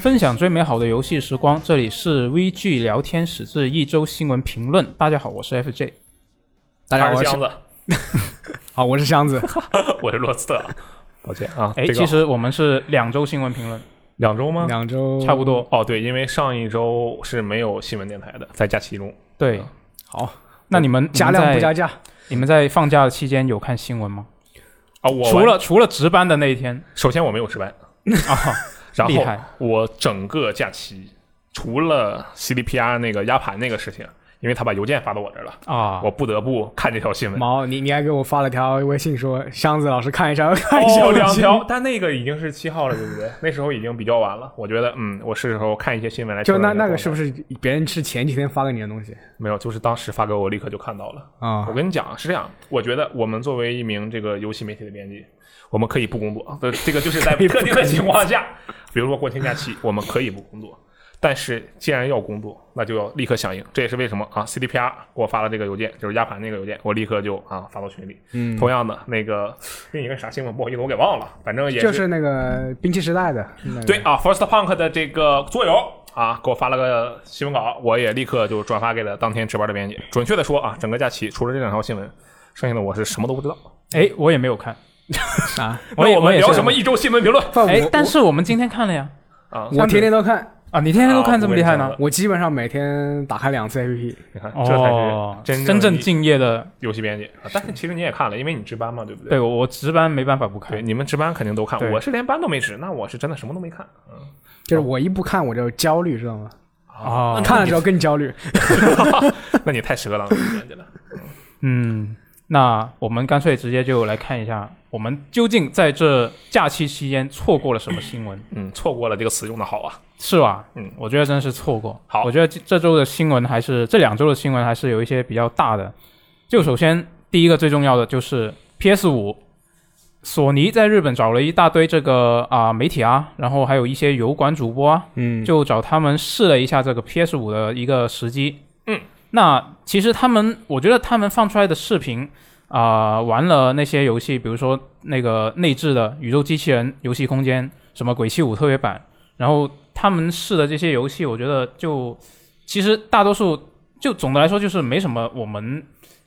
分享最美好的游戏时光，这里是 VG 聊天室之一周新闻评论。大家好，我是 FJ。大家好，我是箱子，好，我是箱子。我是罗斯特。抱歉啊，哎，这个其实我们是两周新闻评论，两周吗？两周差不多。哦，对，因为上一周是没有新闻电台的，在假期中。对，好，那你们加量不加价。你们在放假的期间有看新闻吗？啊，我除了除了值班的那一天首先我没有值班，啊，然后厉害我整个假期除了 CDPR 那个压盘那个事情，因为他把邮件发到我这儿了，啊，我不得不看这条新闻。毛，你你还给我发了条微信说，箱子老师看一下，看一下哦，两条，但那个已经是七号了，对不对？那时候已经比较晚了。我觉得，嗯，我是时候看一些新闻来。就那那个是不是是别人是前几天发给你的东西没有？就是当时发给我，立刻就看到了。啊我？跟你讲是这样，我觉得我们作为一名这个游戏媒体的编辑，我们可以不工作，呃，这个就是在特定的情况下，比如说国庆假期，我们可以不工作。但是既然要工作，那就要立刻响应。这也是为什么啊？CDPR 给我发了这个邮件，就是压盘那个邮件，我立刻就啊发到群里。嗯，同样的，那个另一个啥新闻，不好意思，我给忘了，反正也就是那个兵器时代的，那个对啊，First Punk 的这个桌游啊，给我发了个新闻稿，我也立刻就转发给了当天值班的编辑。准确的说啊，整个假期除了这两条新闻，剩下的我是什么都不知道。哎，我也没有看。啥？那我们聊什么一周新闻评论不哎，但是我们今天看了呀。啊？我天天都看，啊，你天天都看这么厉害呢啊？我基本上每天打开两次 APP。你看，这才哦，是真真正正敬业的。游戏编辑。啊但是其实你也看了，因为你值班嘛，对不对？对，我我值班没办法不对，看。你们值班肯定都看，我是连班都没值，那我是真的什么都没看。嗯就是我一不看我就焦虑，知道吗？啊，看了之后更焦虑。那你 太适合当游戏编辑了。嗯，那我们干脆直接就来看一下，我们究竟在这假期期间错过了什么新闻，嗯，错过了这个词用的好啊。是吧？嗯，我觉得真是错过。好我觉得这这周的新闻还是这两周的新闻还是有一些比较大的。就首先第一个最重要的就是 PS 五，索尼在日本找了一大堆这个啊、媒体啊，然后还有一些油管主播啊，嗯，就找他们试了一下这个 PS 五的一个时机。嗯，那其实他们，我觉得他们放出来的视频啊、玩了那些游戏，比如说那个内置的《宇宙机器人》游戏空间，什么《鬼泣五》特别版，然后他们试的这些游戏，我觉得就其实大多数就总的来说就是没什么我们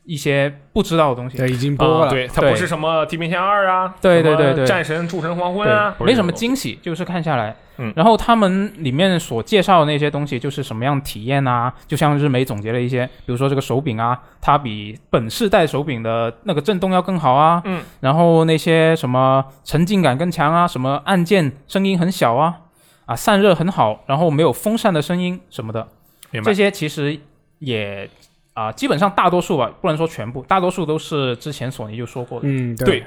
一些不知道的东西。对已经播了。对，它不是什么《地平线二》啊，对对对对战神诸神黄昏啊，对，没什么惊喜，就是看下来，嗯。然后他们里面所介绍的那些东西，就是什么样的体验啊？就像日媒总结了一些，比如说这个手柄啊，它比本世代手柄的那个震动要更好啊，嗯，然后那些什么沉浸感更强啊，什么按键声音很小啊，啊散热很好，然后没有风扇的声音什么的，明白。这些其实也啊、基本上大多数吧，不能说全部，大多数都是之前索尼就说过的，嗯，对，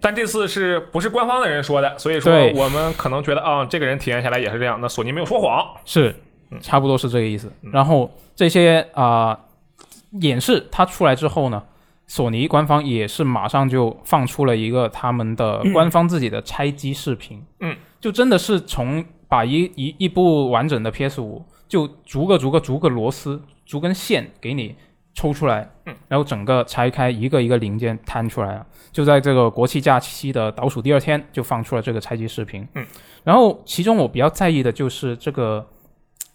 但这次是不是官方的人说的？所以说我们可能觉得啊、这个人体验下来也是这样。那索尼没有说谎，是嗯，差不多是这个意思。嗯然后这些啊、演示它出来之后呢，索尼官方也是马上就放出了一个他们的官方自己的拆机视频。嗯，就真的是从把一一一部完整的 PS 五，就逐个逐个逐个螺丝、逐根线给你抽出来，嗯，然后整个拆开一个一个零件摊出来了。就在这个国庆假期的倒数第二天，就放出了这个拆机视频。嗯，然后其中我比较在意的就是这个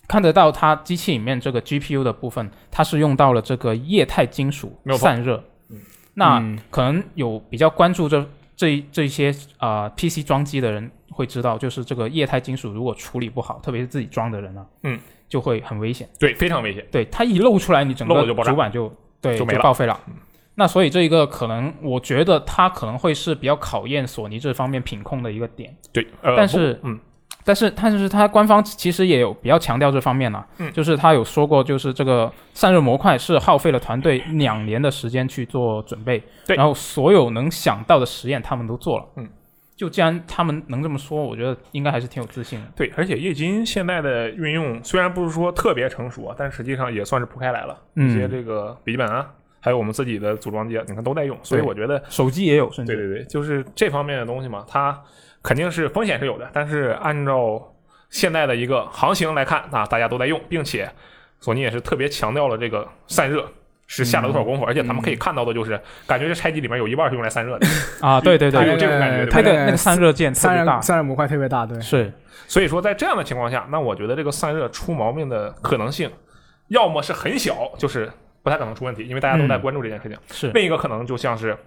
看得到它机器里面这个 GPU 的部分，它是用到了这个液态金属散热。嗯那嗯可能有比较关注这这这些啊、PC 装机的人会知道，就是这个液态金属如果处理不好，特别是自己装的人啊，嗯，就会很危险。对，非常危险。对，它一露出来，你整个主板就对就报废了。那所以这一个可能，我觉得它可能会是比较考验索尼这方面品控的一个点。对，呃，但是嗯，但是但是它官方其实也有比较强调这方面啦，嗯就是他有说过，就是这个散热模块是耗费了团队两年的时间去做准备，对然后所有能想到的实验他们都做了，嗯，就既然他们能这么说，我觉得应该还是挺有自信的，对，而且液晶现在的运用虽然不是说特别成熟啊，但实际上也算是铺开来了。嗯一些这个笔记本啊，还有我们自己的组装机，你看都在用，所以我觉得手机也有，甚至对对对，就是这方面的东西嘛，它肯定是风险是有的，但是按照现在的一个行情来看，啊，大家都在用，并且索尼也是特别强调了这个散热。是下了多少功夫，而且他们可以看到的就是，感觉这拆机里面有一半是用来散热的，啊，对对对，它有这种感觉对它的那个散热键特散别大。热，散热模块特别大，对，是。所以说在这样的情况下，那我觉得这个散热出毛病的可能性，要么是很小，就是不太可能出问题，因为大家都在嗯。关注这件事情；是，另一个可能就像是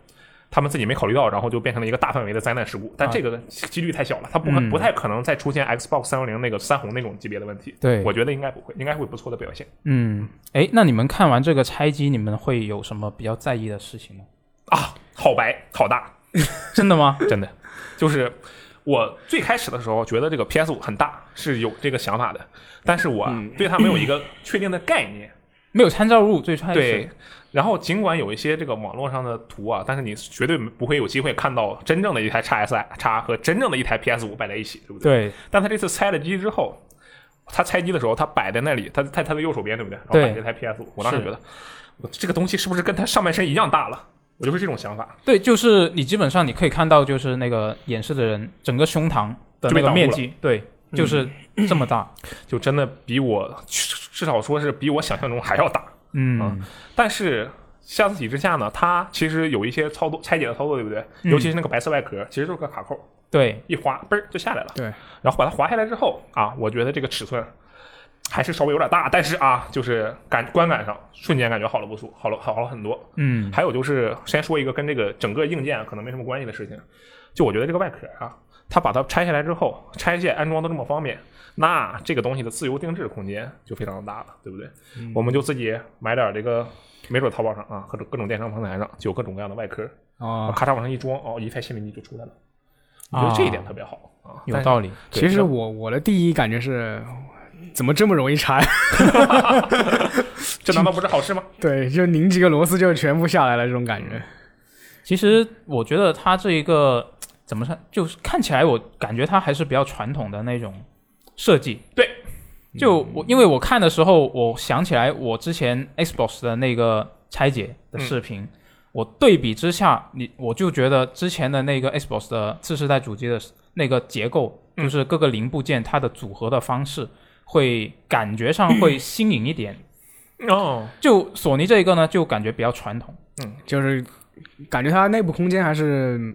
他们自己没考虑到，然后就变成了一个大范围的灾难事故，但啊这个几率太小了，它不可、嗯不太可能再出现 Xbox 三六零那个三红那种级别的问题。对我觉得应该不会，应该会不错的表现嗯，哎，那你们看完这个拆机，你们会有什么比较在意的事情呢？啊！好白好大，真的吗？真的，就是我最开始的时候觉得这个 PS 五很大，是有这个想法的，但是我嗯对它没有一个确定的概念。没有参照物，最开始对，然后尽管有一些这个网络上的图啊，但是你绝对不会有机会看到真正的一台 x S I 叉和真正的一台 PS 五摆在一起，对不对？对但他这次拆了机之后，他拆机的时候，他摆在那里，他在他的右手边，对不对？然后摆这台 PS 五，我当时觉得，我这个东西是不是跟他上半身一样大了？我就是这种想法。对，就是你基本上你可以看到，就是那个演示的人整个胸膛的那个面积，对，就是这么大。就真的比我至少说是比我想象中还要大。嗯，但是下次体之下呢，它其实有一些操作拆解的操作，对不对？嗯尤其是那个白色外壳，其实就是个卡扣，对，一滑嘣儿就下来了。对，然后把它滑下来之后啊，我觉得这个尺寸还是稍微有点大，但是啊，就是感观感上瞬间感觉好了不少，好了好了很多。嗯，还有就是先说一个跟这个整个硬件可能没什么关系的事情，就我觉得这个外壳啊，它把它拆下来之后，拆卸安装都这么方便，那这个东西的自由定制空间就非常的大了，对不对？我们就自己买点这个，没准淘宝上啊，或者各种电商平台上就有各种各样的外壳，啊，咔嚓往上一装，哦，一台心灵机就出来了。我觉得这一点特别好啊，有道理。其实我我的第一感觉是，怎么这么容易拆？这难道不是好事吗？对，就拧几个螺丝就全部下来了，这种感觉。其实我觉得它这一个怎么说，就是看起来我感觉它还是比较传统的那种设计。对，就我因为我看的时候，我想起来我之前 Xbox 的那个拆解的视频，我对比之下，你我就觉得之前的那个 Xbox 的次世代主机的那个结构，嗯就是各个零部件它的组合的方式，会感觉上会 新颖一点。哦，就索尼这一个呢，就感觉比较传统。嗯就是感觉它内部空间还是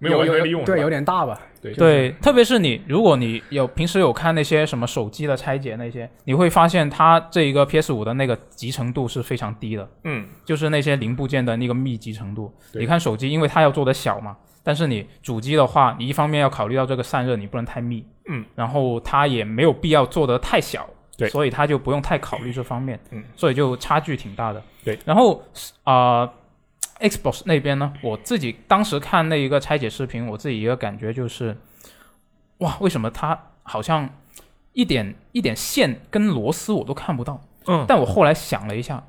没有完全利用，对，有点大吧。对对，特别是你，如果你有平时有看那些什么手机的拆解那些，你会发现它这一个 PS 五的那个集成度是非常低的，嗯，就是那些零部件的那个密集程度。你看手机，因为它要做的小嘛，但是你主机的话，你一方面要考虑到这个散热，你不能太密，嗯，然后它也没有必要做的太小，对。所以它就不用太考虑这方面，嗯，所以就差距挺大的。对，然后啊、呃 Xbox 那边呢，我自己当时看那一个拆解视频，我自己一个感觉就是，哇，为什么它好像一点一点线跟螺丝我都看不到？嗯，但我后来想了一下，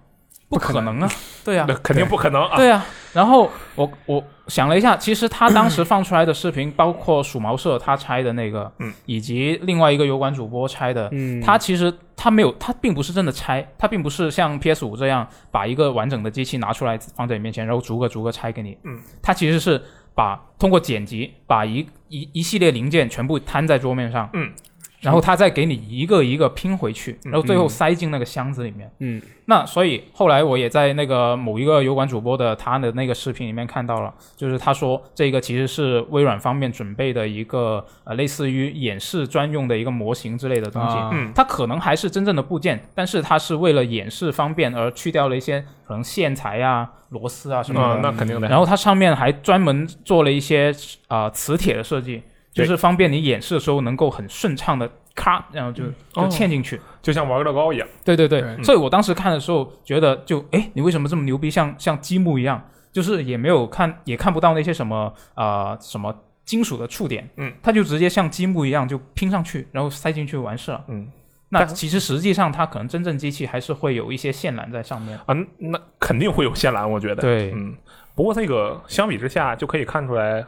不可能啊，对啊那，肯定不可能啊。对啊。然后我我想了一下，其实他当时放出来的视频，包括鼠毛社他拆的那个，嗯，以及另外一个油管主播拆的，嗯，他其实他没有，他并不是真的拆，他并不是像 PS 五这样把一个完整的机器拿出来放在你面前，然后逐个逐个拆给你。嗯，他其实是把通过剪辑把一一一系列零件全部摊在桌面上。嗯。然后他再给你一个一个拼回去，嗯然后最后塞进那个箱子里面。嗯，那所以后来我也在那个某一个油管主播的他的那个视频里面看到了，就是他说这个其实是微软方面准备的一个呃类似于演示专用的一个模型之类的东西。啊嗯它可能还是真正的部件，但是它是为了演示方便而去掉了一些可能线材啊、螺丝啊什么啊的。那肯定的。然后它上面还专门做了一些啊、磁铁的设计，就是方便你演示的时候能够很顺畅的咔，然后就就哦。嵌进去。就像玩乐高一样，对对对，所以我当时看的时候觉得就，哎，你为什么这么牛逼，像像积木一样，就是也没有看也看不到那些什么啊、呃什么金属的触点，嗯，它就直接像积木一样就拼上去，然后塞进去完事了。嗯。那其实实际上它可能真正机器还是会有一些线缆在上面。啊，那肯定会有线缆，我觉得。对。嗯，不过这个相比之下，就可以看出来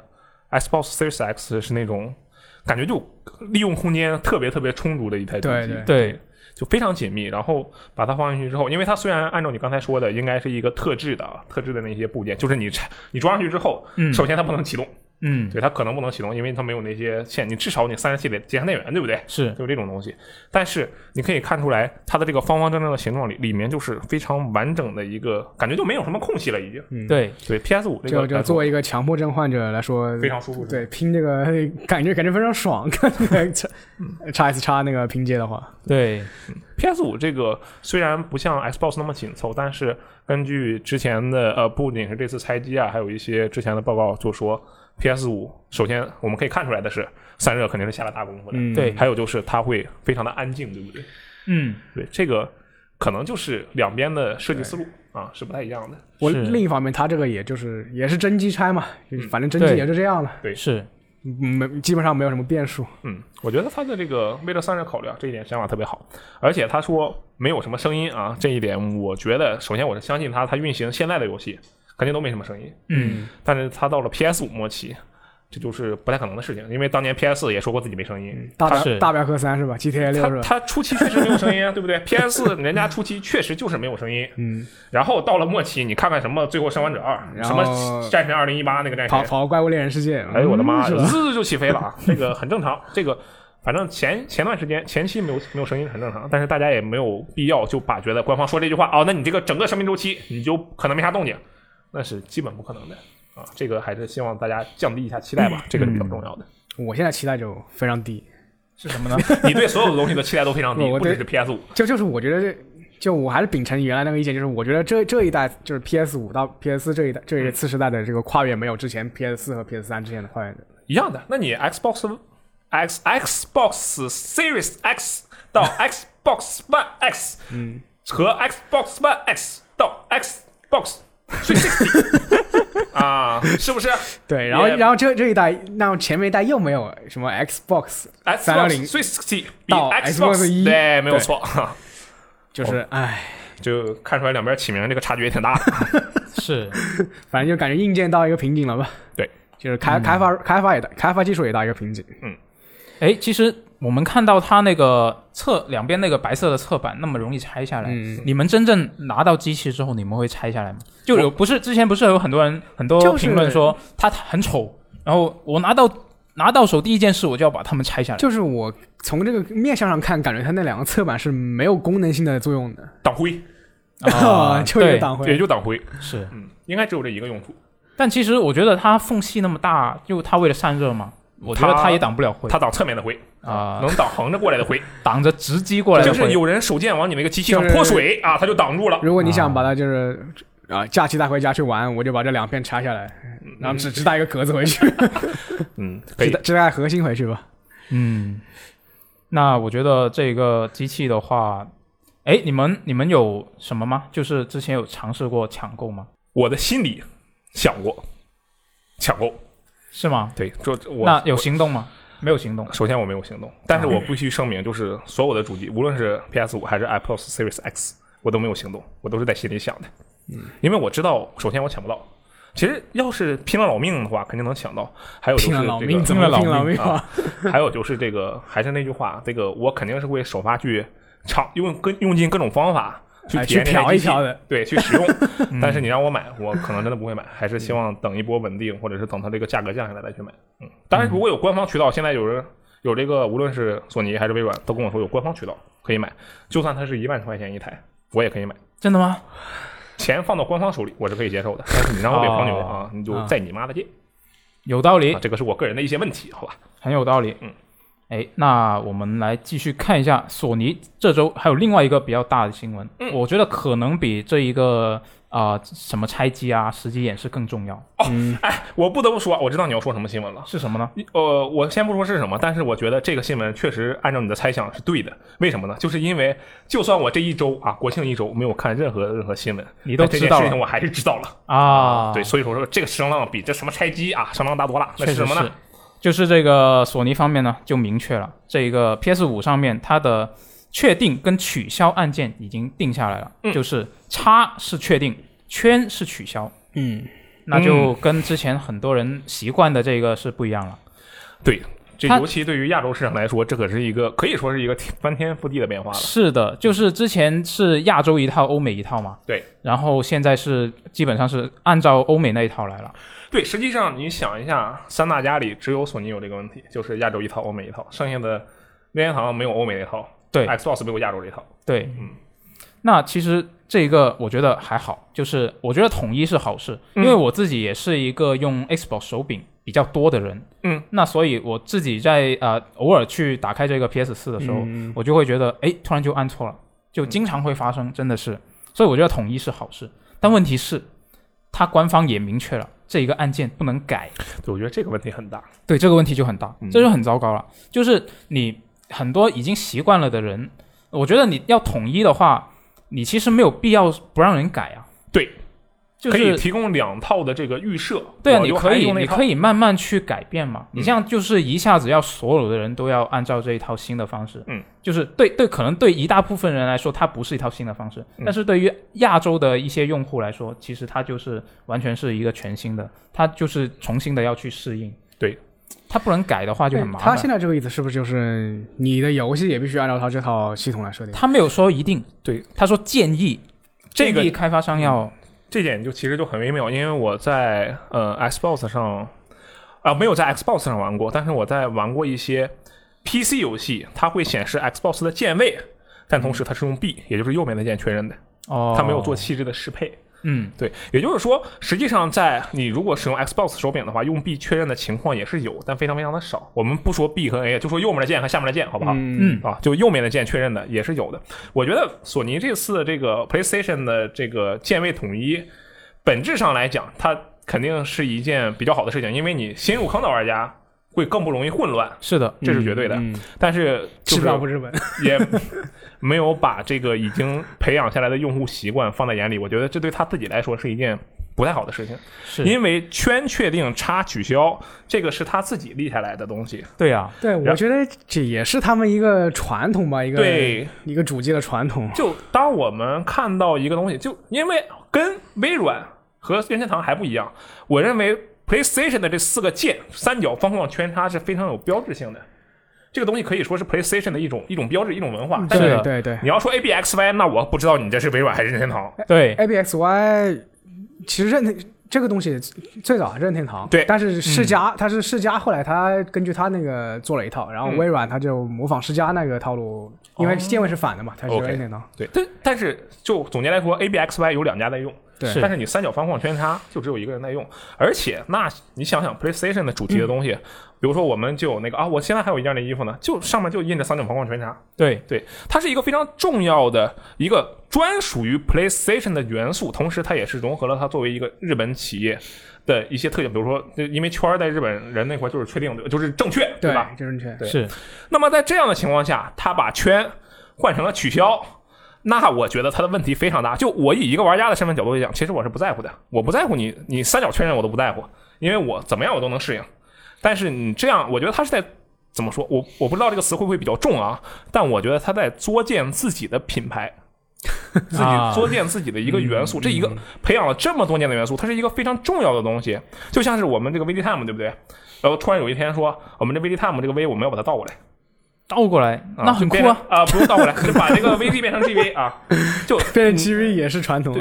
，Xbox Series X 是那种感觉就利用空间特别特别充足的一台主机。对对对，就非常紧密。然后把它放进去之后，因为它虽然按照你刚才说的，应该是一个特制的啊特制的那些部件，就是你拆你装上去之后，嗯首先它不能启动，嗯，对，它可能不能启动，因为它没有那些线，你至少你散热器得接上电源，对不对？是就这种东西。但是你可以看出来，它的这个方方正正的形状里，里面就是非常完整的一个，感觉就没有什么空隙了，已经。嗯，，对，对，PS 五这个就作为一个强迫症患者来说，非常舒服。对拼这个感觉感觉非常爽，看那个叉叉 S 叉那个拼接的话，对，PS 五这个虽然不像 Xbox 那么紧凑，但是根据之前的呃，不仅是这次拆机啊，还有一些之前的报告就说，PS 五首先我们可以看出来的是散热肯定是下了大功夫的，嗯，对。还有就是它会非常的安静，对不对？嗯，对，这个可能就是两边的设计思路啊是不太一样的。我另一方面，它这个也就是也是真机拆嘛，反正真机也就这样了，对。是，嗯没基本上没有什么变数。嗯，我觉得他的这个为了散热考虑啊，这一点想法特别好。而且他说没有什么声音啊，这一点我觉得，首先我是相信他，他运行现在的游戏肯定都没什么声音。嗯，但是他到了 PS 五末期，这就是不太可能的事情，因为当年 PS 也说过自己没声音。大是表大镖客三是吧？GTA 六是吧？他他初期确实没有声音啊，对不对？PS 人家初期确实就是没有声音，嗯，然后到了末期，你看看什么《最后生还者二》，什么战神二零一八那个战跑神，跑怪物猎人世界，哎呦我的妈？滋就起飞了啊！这个很正常，这个反正前前段时间前期没有没有声音很正常，但是大家也没有必要就把觉得官方说这句话哦，那你这个整个生命周期你就可能没啥动静，那是基本不可能的啊！这个还是希望大家降低一下期待吧，这个是比较重要的。我现在期待就非常低，是什么呢？你对所有的东西的期待都非常低，不只是 PS 五。就就是我觉得这。就我还是秉承原来那个意见，就是我觉得这这一代就是 PS 五到 PS 四这一代这一次时代的这个跨越没有之前 PS 四和 PS 三之间的跨越的。一样的。那你 Xbox X Xbox Series X 到 Xbox One X，嗯，和 Xbox One X 到 Xbox 360 啊，是不是？对，然后也然后这这一代，那前面一代又没有什么 Xbox，？Xbox 360 360比到 Xbox 一对，没有对。错，就是唉，就看出来两边起名这个差距也挺大。的。是，反正就感觉硬件到一个瓶颈了吧？对，就是开开发开发也到开发技术也到一个瓶颈。嗯。哎，其实我们看到它那个侧两边那个白色的侧板那么容易拆下来，嗯，你们真正拿到机器之后，你们会拆下来吗？就有不是之前不是有很多人很多评论说它很丑，然后我拿到拿到手第一件事我就要把它们拆下来。就是我从这个面相上看，感觉它那两个侧板是没有功能性的作用的，挡灰，啊，就一个对，也挡灰。就挡灰，是。嗯，应该只有这一个用处。但其实我觉得它缝隙那么大，就它为了散热嘛，我觉得它它也挡不了灰它挡侧面的灰，啊，能挡横着过来的灰。挡着直击过来的灰。就是有人手贱往你们一个机器上就是泼水啊，它就挡住了。如果你想把它就是啊假期带回家去玩，我就把这两片拆下来，然后只只带一个壳子回去，嗯，可以只带。只带核心回去吧。嗯，那我觉得这个机器的话，哎，你们你们有什么吗？就是之前有尝试过抢购吗？我的心里想过抢购，是吗？对，就我那有行动吗？没有行动。首先我没有行动，但是我必须声明，就是所有的主机，无论是 PS 五还是 Apple Series X，我都没有行动，我都是在心里想的。嗯，因为我知道，首先我抢不到。其实要是拼了老命的话，肯定能抢到。还有就是拼了老命，拼了老命啊？还有就是这个，还是那句话，这个我肯定是会首发去尝，用跟用尽各种方法去哎体验去这台机器嫖一嫖的，对，去使用。但是你让我买，我可能真的不会买，还是希望等一波稳定，或者是等它这个价格降下来再去买。嗯，当然如果有官方渠道，现在有人有这个，无论是索尼还是微软，都跟我说有官方渠道可以买，就算它是一万块钱一台，我也可以买。真的吗？钱放到官方手里，我是可以接受的。但是你让我给黄牛哦啊，你就啊在你妈的店有道理啊！，这个是我个人的一些问题，好吧？很有道理。嗯，哎，那我们来继续看一下索尼这周还有另外一个比较大的新闻，嗯我觉得可能比这一个啊、什么拆机啊、实际演示更重要。嗯，哎，我不得不说，我知道你要说什么新闻了。是什么呢？呃，我先不说是什么，但是我觉得这个新闻确实按照你的猜想是对的。为什么呢？就是因为就算我这一周啊，国庆一周没有看任何任何新闻，你都知道了件事情我还是知道了。啊？对，所以说说这个声浪比这什么拆机啊声浪大多了。那是什么呢？，就是这个索尼方面呢就明确了，这个 PS 五上面它的确定跟取消按键已经定下来了，嗯就是叉是确定，圈是取消，嗯，那就跟之前很多人习惯的这个是不一样了。对，这尤其对于亚洲市场来说，这可是一个可以说是一个翻天覆地的变化了。是的，就是之前是亚洲一套，欧美一套嘛。对。然后现在是基本上是按照欧美那一套来了。对，实际上你想一下，三大家里只有索尼有这个问题，就是亚洲一套，欧美一套，剩下的任天堂没有欧美那套，对，Xbox 没有亚洲这套。对，嗯。那其实这个我觉得还好，就是我觉得统一是好事，因嗯为我自己也是一个用 Xbox 手柄比较多的人。嗯。那所以我自己在呃偶尔去打开这个 PS 四的时候，嗯我就会觉得，哎，突然就按错了，就经常会发生，真的是。所以我觉得统一是好事，但问题是，它官方也明确了这一个按键不能改。对，我觉得这个问题很大。对，这个问题就很大嗯，这就很糟糕了。就是你很多已经习惯了的人，我觉得你要统一的话，你其实没有必要不让人改啊。对，就是可以提供两套的这个预设。对啊，你可以，你可以慢慢去改变嘛。嗯你这样就是一下子要所有的人都要按照这一套新的方式，嗯，就是对对，可能对一大部分人来说，它不是一套新的方式，嗯但是对于亚洲的一些用户来说，其实它就是完全是一个全新的，它就是重新的要去适应。对，它不能改的话就很麻烦。他现在这个意思是不是就是你的游戏也必须按照他这套系统来设定？他没有说一定，对，他说建议，这个建议开发商要这点就其实就很微妙，因为我在呃 Xbox 上啊、没有在 Xbox 上玩过，但是我在玩过一些 PC 游戏，它会显示 Xbox 的键位，但同时它是用 B，也就是右边的键确认的，哦，它没有做细致的适配。嗯，对，也就是说，实际上在你如果使用 Xbox 手柄的话，用 B 确认的情况也是有，但非常非常的少。我们不说 B 和 A，就说右面的键和下面的键，好不好？嗯嗯啊，就右面的键确认的也是有的。我觉得索尼这次这个 PlayStation 的这个键位统一，本质上来讲，它肯定是一件比较好的事情，因为你新入坑的玩家会更不容易混乱，是的，这是绝对的。嗯，但是就吃不是。也 没有把这个已经培养下来的用户习惯放在眼里，我觉得这对他自己来说是一件不太好的事情，是因为圈确定叉取消这个是他自己立下来的东西。对啊，对，我觉得这也是他们一个传统吧，一个对，一个主机的传统。就当我们看到一个东西，就因为跟微软和任天堂还不一样，我认为 PlayStation 的这四个键三角、方框、圈叉是非常有标志性的。这个东西可以说是 PlayStation 的一种一种标志、一种文化。但是是的对对你要说 A B X Y，那我不知道你这是微软还是任天堂。对，，A B X Y 其实任天这个东西最早任天堂对但是世嘉、它是世嘉，后来它根据它那个做了一套，然后嗯微软它就模仿世嘉那个套路，因为键位是反的嘛，它是任天堂。对，但但是就总结来说，A B X Y 有两家在用，对但是你三角方框圈叉就只有一个人在用，而且那你想想 PlayStation 的主题的东西，比如说我们就有那个啊，我现在还有一件的衣服呢，就上面就印着三角方框圈叉，对，对，它是一个非常重要的一个专属于 PlayStation 的元素，同时它也是融合了它作为一个日本企业的一些特点，比如说，因为圈儿在日本人那块就是确定的，就是正确，对吧？？正确。对是那么在这样的情况下，他把圈换成了取消，那我觉得他的问题非常大。就我以一个玩家的身份角度来讲，其实我是不在乎的，我不在乎你你三角确认我都不在乎，因为我怎么样我都能适应。但是你这样，我觉得他是在怎么说？我我不知道这个词会不会比较重啊，但我觉得他在作践自己的品牌。自己啊作践自己的一个元素，这一个培养了这么多年的元素，它是一个非常重要的东西，就像是我们这个 VDTime 对不对？然后突然有一天说，我们这 VDTime 这个 V 我们要把它倒过来，倒过来，啊那很酷啊！啊！不用倒过来，就把这个 VD 变成 GV 啊，就 变成 GV 也是传统。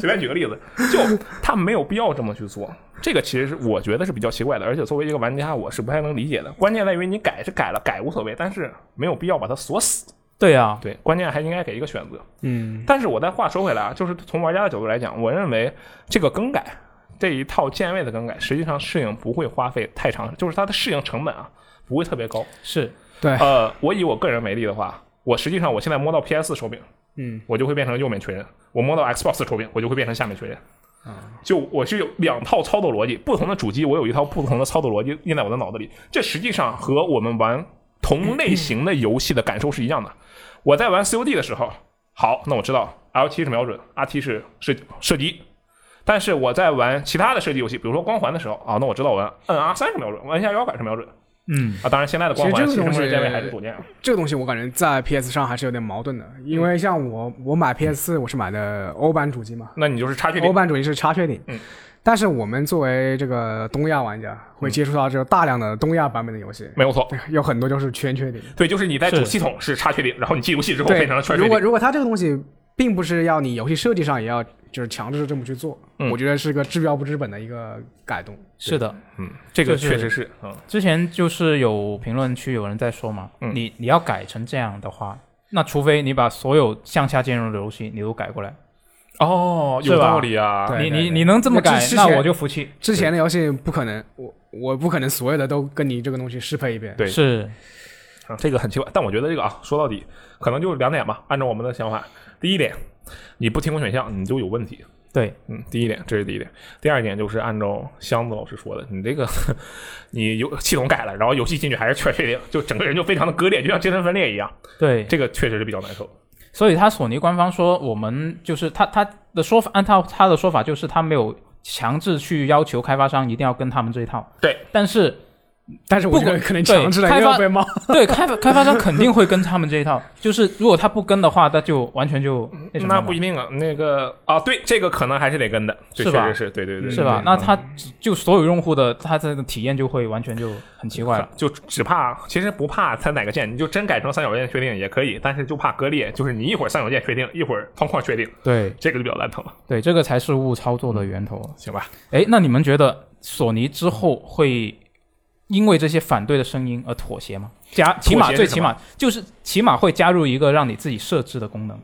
随便举个例子，就他没有必要这么去做。这个其实是我觉得是比较奇怪的，而且作为一个玩家，我是不太能理解的。关键在于你改是改了，改无所谓，但是没有必要把它锁死。对啊，对，关键还应该给一个选择。嗯，但是我再话说回来啊，就是从玩家的角度来讲，我认为这个更改这一套键位的更改，实际上适应不会花费太长，就是它的适应成本啊不会特别高。是对，呃，我以我个人为例的话，我实际上我现在摸到 PS 手柄，嗯，我就会变成右面确认；我摸到 Xbox 手柄，我就会变成下面确认。就我是有两套操作逻辑，不同的主机我有一套不同的操作逻辑印在我的脑子里。这实际上和我们玩同类型的游戏的感受是一样的。我在玩 COD 的时候，好，那我知道 L T 是瞄准，R T 是射射击。但是我在玩其他的射击游戏，比如说光环的时候啊，那我知道我摁 R 三是瞄准，我摁下摇杆是瞄准嗯，啊。当然，现在的光环其实这个东西还是左键啊。这个东西我感觉在 PS 上还是有点矛盾的，因为像我我买 PS 四我是买的欧版主机嘛，那你就是差距点欧版主机是插缺点，嗯，但是我们作为这个东亚玩家，会接触到这个大量的东亚版本的游戏，没有错。有很多就是全缺点。对，就是你在主系统是插缺点，然后你进游戏之后变成了全缺点。如果如果它这个东西并不是要你游戏设计上也要就是强制这么去做，嗯我觉得是个治标不治本的一个改动。是的，嗯，这个确实是，嗯，之前就是有评论区有人在说嘛，嗯你你要改成这样的话，那除非你把所有向下兼容的游戏你都改过来，哦，有道理啊。对你你你能这么改那我就服气。之前的游戏不可能，我我不可能所有的都跟你这个东西适配一遍。对是，啊这个很奇怪，但我觉得这个啊，说到底可能就两点吧。按照我们的想法，第一点，你不提供选项，你就有问题。对，嗯，第一点，这是第一点。第二点就是按照箱子老师说的，你这个 你游系统改了，然后游戏进去还是缺缺点，就整个人就非常的割裂，就像精神分裂一样。对，这个确实是比较难受。所以他索尼官方说，我们就是他他的说法，按照他的说法，就是他没有强制去要求开发商一定要跟他们这一套。对，但是但是我觉得可能强制开要被骂。对开发开发商肯定会跟他们这一套，就是如果他不跟的话，那就完全就那什么那不一定啊，那个啊，对，这个可能还是得跟的，这是吧确实是对对对，是吧？那他就所有用户的他这个体验就会完全就很奇怪了。就只怕，其实不怕它哪个键，你就真改成三角键确定也可以，但是就怕割裂，就是你一会儿三角键确定，一会儿方框确定，对这个就比较蛋疼了，对，这个才是误操作的源头。行吧？哎，那你们觉得索尼之后会因为这些反对的声音而妥协吗？加起码最起码就是起码会加入一个让你自己设置的功能。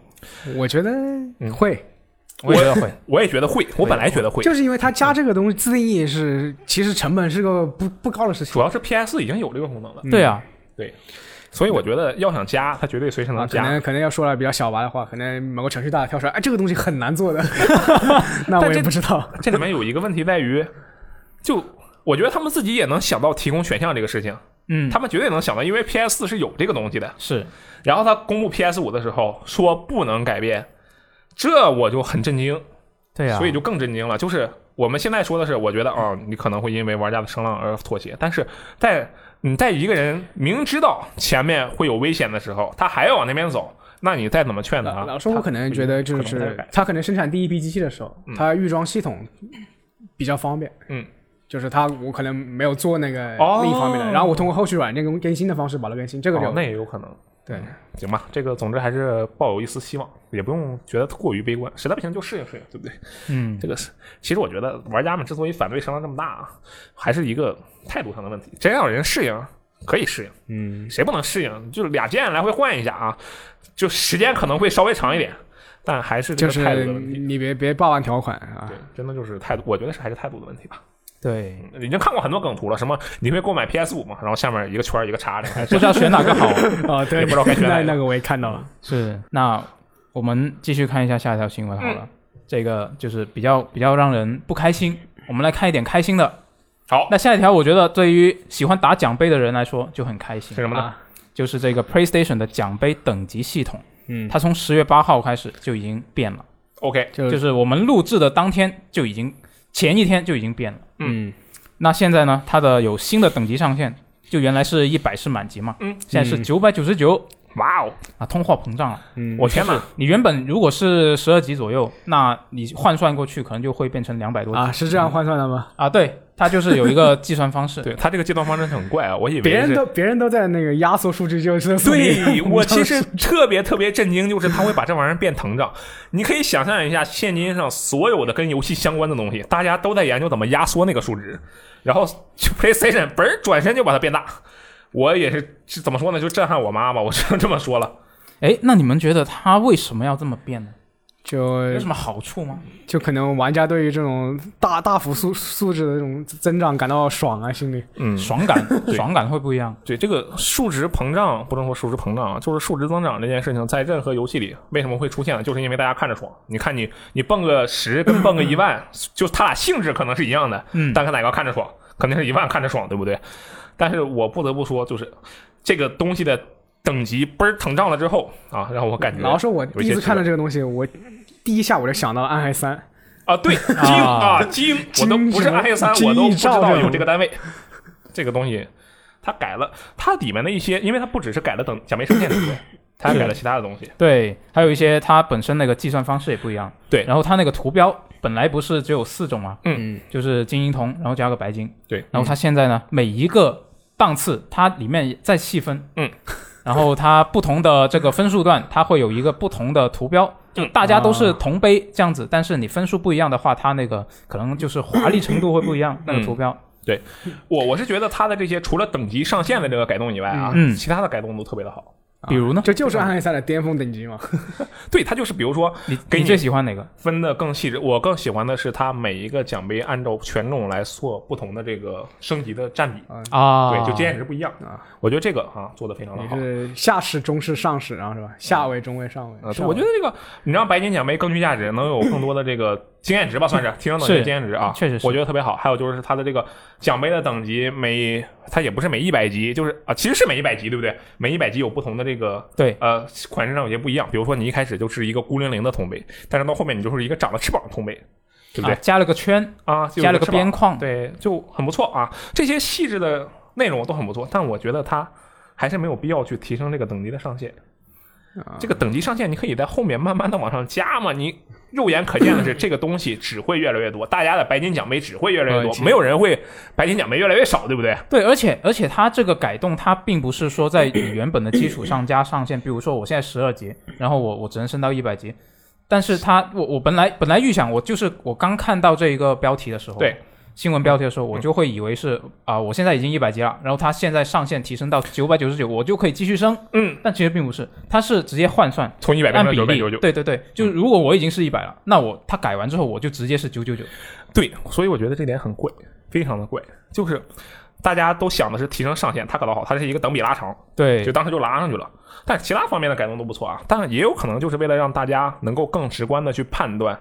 我觉得嗯会，我也觉得会。我也觉得会，我本来觉得会，就是因为它加这个东西自定义是，其实成本是个不不高的事情主。要是 PS 已经有这个功能了，对啊，对所以我觉得要想加，它绝对随时啊，能加。可能可能要说了比较小白的话，可能某个程序大跳出来，哎，这个东西很难做的，那我也不知道。这里面有一个问题在于，就我觉得他们自己也能想到提供选项这个事情，嗯，他们绝对能想到，因为 PS 四是有这个东西的。是。然后他公布 PS 五的时候说不能改变，这我就很震惊，对啊，所以就更震惊了。就是我们现在说的是，我觉得哦，你可能会因为玩家的声浪而妥协，但是在你在一个人明知道前面会有危险的时候，他还要往那边走，那你再怎么劝他，老实说，我可能觉得就是他可能生产第一批机器的时候嗯，他预装系统比较方便。嗯，就是他我可能没有做那个哦另一方面的，然后我通过后续软件更更新的方式把它更新，这个就哦那也有可能。对。行吧，这个总之还是抱有一丝希望，也不用觉得过于悲观，实在不行就适应适应，对不对？嗯，这个是，其实我觉得玩家们之所以反对声浪这么大啊，还是一个态度上的问题。真要有人适应，可以适应，嗯，谁不能适应？就是俩键来回换一下啊，就时间可能会稍微长一点，但还是这就个态度是的问题。你别别报完条款啊对，，真的就是态度，我觉得是还是态度的问题吧。对，已经看过很多梗图了，什么你会购买 PS 五吗？然后下面一个圈儿一个叉的，不知道选哪个好。啊，对，也不知道该选哪个那那个我也看到了，是，那我们继续看一下下一条新闻好了。嗯这个就是比较比较让人不开心。我们来看一点开心的。好，那下一条，我觉得对于喜欢打奖杯的人来说就很开心。是什么呢啊就是这个 PlayStation 的奖杯等级系统，嗯，它从十月八号开始就已经变了，OK，就就是我们录制的当天就已经，前一天就已经变了。嗯。那现在呢，它的有新的等级上限，就原来是一百是满级嘛，嗯，现在是嗯。九百九十九。哇哦，啊，通货膨胀了。嗯，我天哪！你原本如果是十二级左右，那你换算过去可能就会变成两百多级。啊是这样换算的吗？啊对，它就是有一个计算方式。对他这个计算方式很怪啊，我以为别人都别人都在那个压缩数据，就是对我其实特别特别震惊，就是他会把这玩意儿变膨胀。你可以想象一下，现今上所有的跟游戏相关的东西，大家都在研究怎么压缩那个数值，然后就 PlayStation 嘣儿转身就把它变大。我也是是怎么说呢？就震撼我妈吧，我只能这么说了。哎，那你们觉得它为什么要这么变呢？就有什么好处吗？就可能玩家对于这种大大幅素素质的这种增长感到爽啊，心里嗯，爽感，爽感会不一样。对这个数值膨胀，不能说数值膨胀啊，就是数值增长这件事情，在任何游戏里为什么会出现呢？就是因为大家看着爽。你看你你蹦个十跟蹦个一万，就它俩性质可能是一样的，嗯，但看哪个看着爽，肯定是一万看着爽，对不对？但是我不得不说，就是这个东西的等级嘣儿膨胀了之后啊，让我感觉然后说我第一次看到这个东西，我第一下我就想到了暗黑三，啊，对，精啊精，我都不是暗黑三，我都不知道有这个单位。这个东西它改了，它里面的一些，因为它不只是改了等奖杯上限，对不对？它还改了其他的东西。对，还有一些它本身那个计算方式也不一样。对然后它那个图标本来不是只有四种嘛，嗯就是金银铜，然后加个白金，对然后它现在呢，每一个档次它里面再细分，嗯，然后它不同的这个分数段，它会有一个不同的图标，就嗯大家都是同杯这样子，但是你分数不一样的话，它那个可能就是华丽程度会不一样，那个图标，对。我我是觉得它的这些除了等级上限的这个改动以外啊，嗯。其他的改动都特别的好。比如呢，这就是暗黑赛的巅峰等级嘛。对，它就是比如说你给你你最喜欢哪个？分的更细致，我更喜欢的是它每一个奖杯按照权重来做不同的这个升级的占比，啊，对，就经验值不一样啊。我觉得这个啊做的非常的你好。是下士、中士、上士，然后是吧？下位、中位、上位。呃，我觉得这个你让白金奖杯更具价值，能有更多的这个经验值吧，算是提升等级经验值啊，确实是我觉得特别好。还有就是它的这个奖杯的等级每，它也不是每一百级，就是啊，其实是每一百级，对不对？每一百级有不同的这个对，呃款式上有些不一样，比如说你一开始就是一个孤零零的铜杯，但是到后面你就是一个长了翅膀的铜杯，对不对啊？加了个圈，啊，加了个边框，对，就很不错啊。这些细致的内容都很不错，但我觉得它还是没有必要去提升这个等级的上限。啊这个等级上限你可以在后面慢慢的往上加嘛。你肉眼可见的是，这个东西只会越来越多，大家的白金奖杯只会越来越多，没有人会白金奖杯越来越少，对不对？对，而且而且它这个改动，它并不是说在你原本的基础上加上限，比如说我现在十二级，然后我我只能升到一百级，但是它我我本来本来预想我就是我刚看到这一个标题的时候，对新闻标题的时候，我就会以为是啊、我现在已经一百级了，然后它现在上限提升到九百九十九，我就可以继续升，嗯，但其实并不是，它是直接换算从一百变成九百九十九，，对对对，就是如果我已经是一百了，那我它改完之后我就直接是九九九，对，所以我觉得这点很贵，非常的贵，就是。大家都想的是提升上限，它搞得好，它是一个等比拉长，对。就当时就拉上去了。但其他方面的改动都不错啊，但也有可能就是为了让大家能够更直观的去判断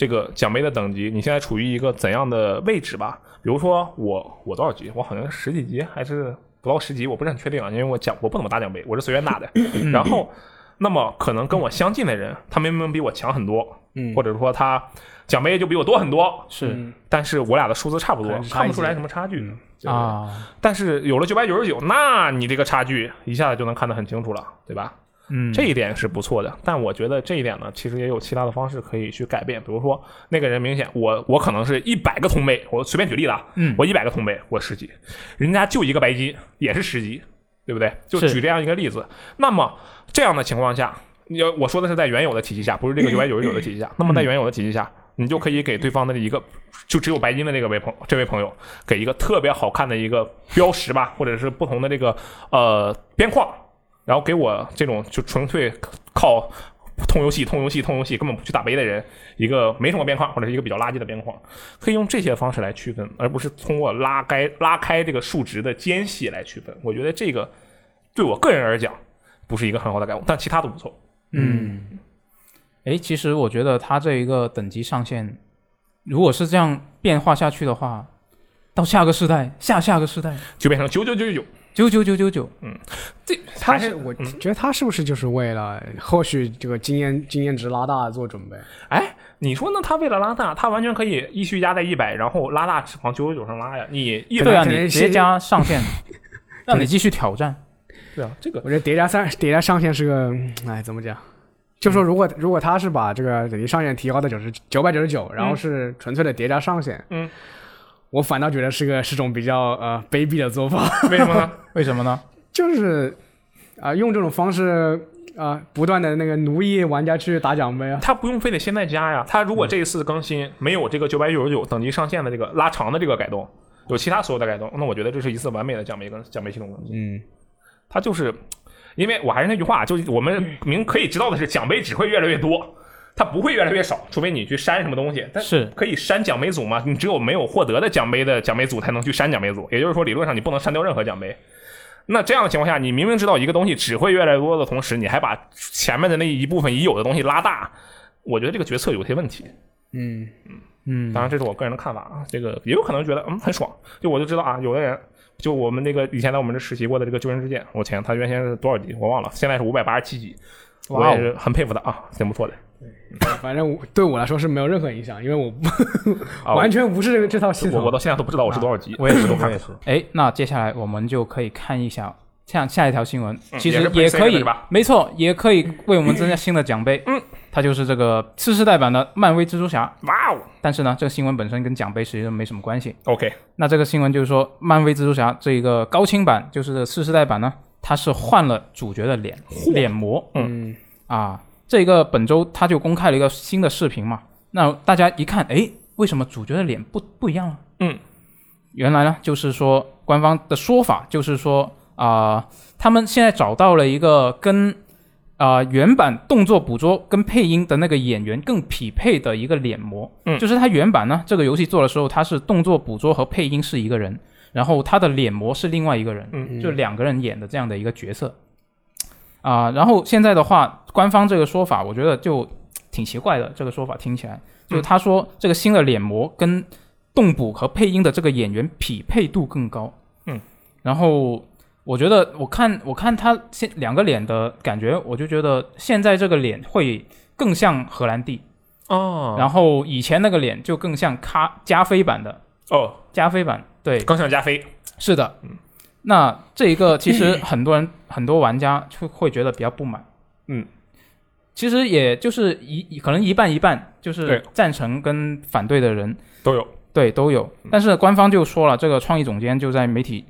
这个奖杯的等级，你现在处于一个怎样的位置吧。比如说我我多少级？我好像十几级还是不到十级，我不是很确定啊，因为我奖我不怎么打奖杯，我是随便打的。然后，那么可能跟我相近的人，他明明比我强很多，嗯或者说他奖杯就比我多很多，是、嗯但是我俩的数字差不多看不出来什么差距。对啊，但是有了九百九十九，那你这个差距一下子就能看得很清楚了，对吧？嗯，这一点是不错的。但我觉得这一点呢，其实也有其他的方式可以去改变。比如说，那个人明显我我可能是一百个铜杯，我随便举例了啊，嗯我一百个铜杯，我十级，人家就一个白金，也是十级，对不对？就举这样一个例子。那么这样的情况下，你要我说的是在原有的体系下，不是这个九百九十九的体系下。那么在原有的体系下，你就可以给对方的一个就只有白金的这个位朋这位朋友，给一个特别好看的一个标识吧，或者是不同的这个呃边框，然后给我这种就纯粹靠通游戏、通游戏、通游戏根本不去打杯的人，一个没什么边框或者是一个比较垃圾的边框，可以用这些方式来区分，而不是通过拉开拉开这个数值的间隙来区分。我觉得这个对我个人而讲不是一个很好的改动，但其他都不错。嗯，诶，其实我觉得它这一个等级上限，如果是这样变化下去的话，到下个世代、下下个世代，就变成九九九九九，九九九九九，这他是我嗯觉得他是不是就是为了后续这个经验经验值拉大做准备？哎，你说呢？他为了拉大，他完全可以一续压在一百，然后拉大往九九九上拉呀。你一对啊，你直接加上限，让你继续挑战。对啊，这个我觉得叠加三叠加上限是个，嗯哎，怎么讲？就说如果如果他是把这个等级上限提高到九十九百九十九，然后是纯粹的叠加上限，嗯，我反倒觉得是个是种比较呃卑鄙的做法，为什么呢？为什么呢？就是啊、用这种方式啊、不断的那个奴役玩家去打奖杯啊。他不用非得现在加呀。他如果这一次更新没有这个九百九十九等级上限的这个拉长的这个改动，有其他所有的改动，那我觉得这是一次完美的奖杯跟奖杯系统更新。嗯，他就是，因为我还是那句话，就是我们明可以知道的是，奖杯只会越来越多，它不会越来越少，除非你去删什么东西。但是可以删奖杯组吗？你只有没有获得的奖杯的奖杯组才能去删奖杯组，也就是说，理论上你不能删掉任何奖杯。那这样的情况下，你明明知道一个东西只会越来越多的同时，你还把前面的那一部分已有的东西拉大，我觉得这个决策有些问题。嗯，嗯嗯，当然，这是我个人的看法啊。这个也有可能觉得嗯很爽，就我就知道啊，有的人就我们那个以前在我们这实习过的这个救人之剑，我天，他原先是多少级我忘了，现在是五百八十七级，我也是很佩服他啊，挺不错的。反正我对我来说是没有任何影响，因为我不、啊，完全不是这个这套系统。我我到现在都不知道我是多少级，我也是，都看我也是。哎，那接下来我们就可以看一下，像下一条新闻，嗯其实也可以没错，也可以为我们增加新的奖杯。嗯，它就是这个次世代版的漫威蜘蛛侠。哇哦但是呢，这个新闻本身跟奖杯实际上没什么关系。，OK，那这个新闻就是说，漫威蜘蛛侠这一个高清版，就是这个次世代版呢，它是换了主角的脸脸模嗯，啊。这个本周他就公开了一个新的视频嘛，那大家一看，诶，为什么主角的脸不不一样了？嗯，原来呢，就是说官方的说法就是说啊、他们现在找到了一个跟啊、原版动作捕捉跟配音的那个演员更匹配的一个脸模。嗯就是他原版呢，这个游戏做的时候，他是动作捕捉和配音是一个人，然后他的脸模是另外一个人，嗯就两个人演的这样的一个角色。啊、然后现在的话，官方这个说法，我觉得就挺奇怪的。这个说法听起来，就是他说这个新的脸模跟动捕和配音的这个演员匹配度更高。嗯，然后我觉得，我看我看他现两个脸的感觉，我就觉得现在这个脸会更像荷兰弟，哦然后以前那个脸就更像咖加菲版的哦，加菲版。对，更像加菲，是的。嗯那这一个其实很多人很多玩家就会觉得比较不满。嗯，其实也就是一可能一半一半，就是赞成跟反对的人。都有，对都有。嗯。但是官方就说了，这个创意总监就在媒体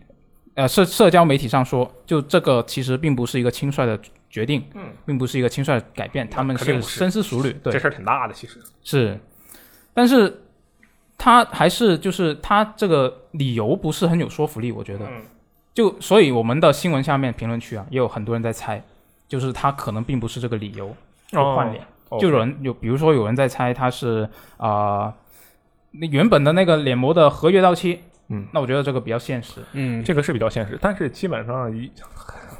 呃社社交媒体上说，就这个其实并不是一个轻率的决定，嗯，并不是一个轻率的改变，他们是。深思熟虑。对。这，事儿挺大的，其实，是，但是他还是就是他这个理由不是很有说服力，我觉得。嗯。就所以我们的新闻下面评论区啊，也有很多人在猜，就是他可能并不是这个理由就换脸，哦就有人有比如说有人在猜他是啊、那原本的那个脸模的合约到期，嗯，那我觉得这个比较现实。嗯，这个是比较现实，但是基本上一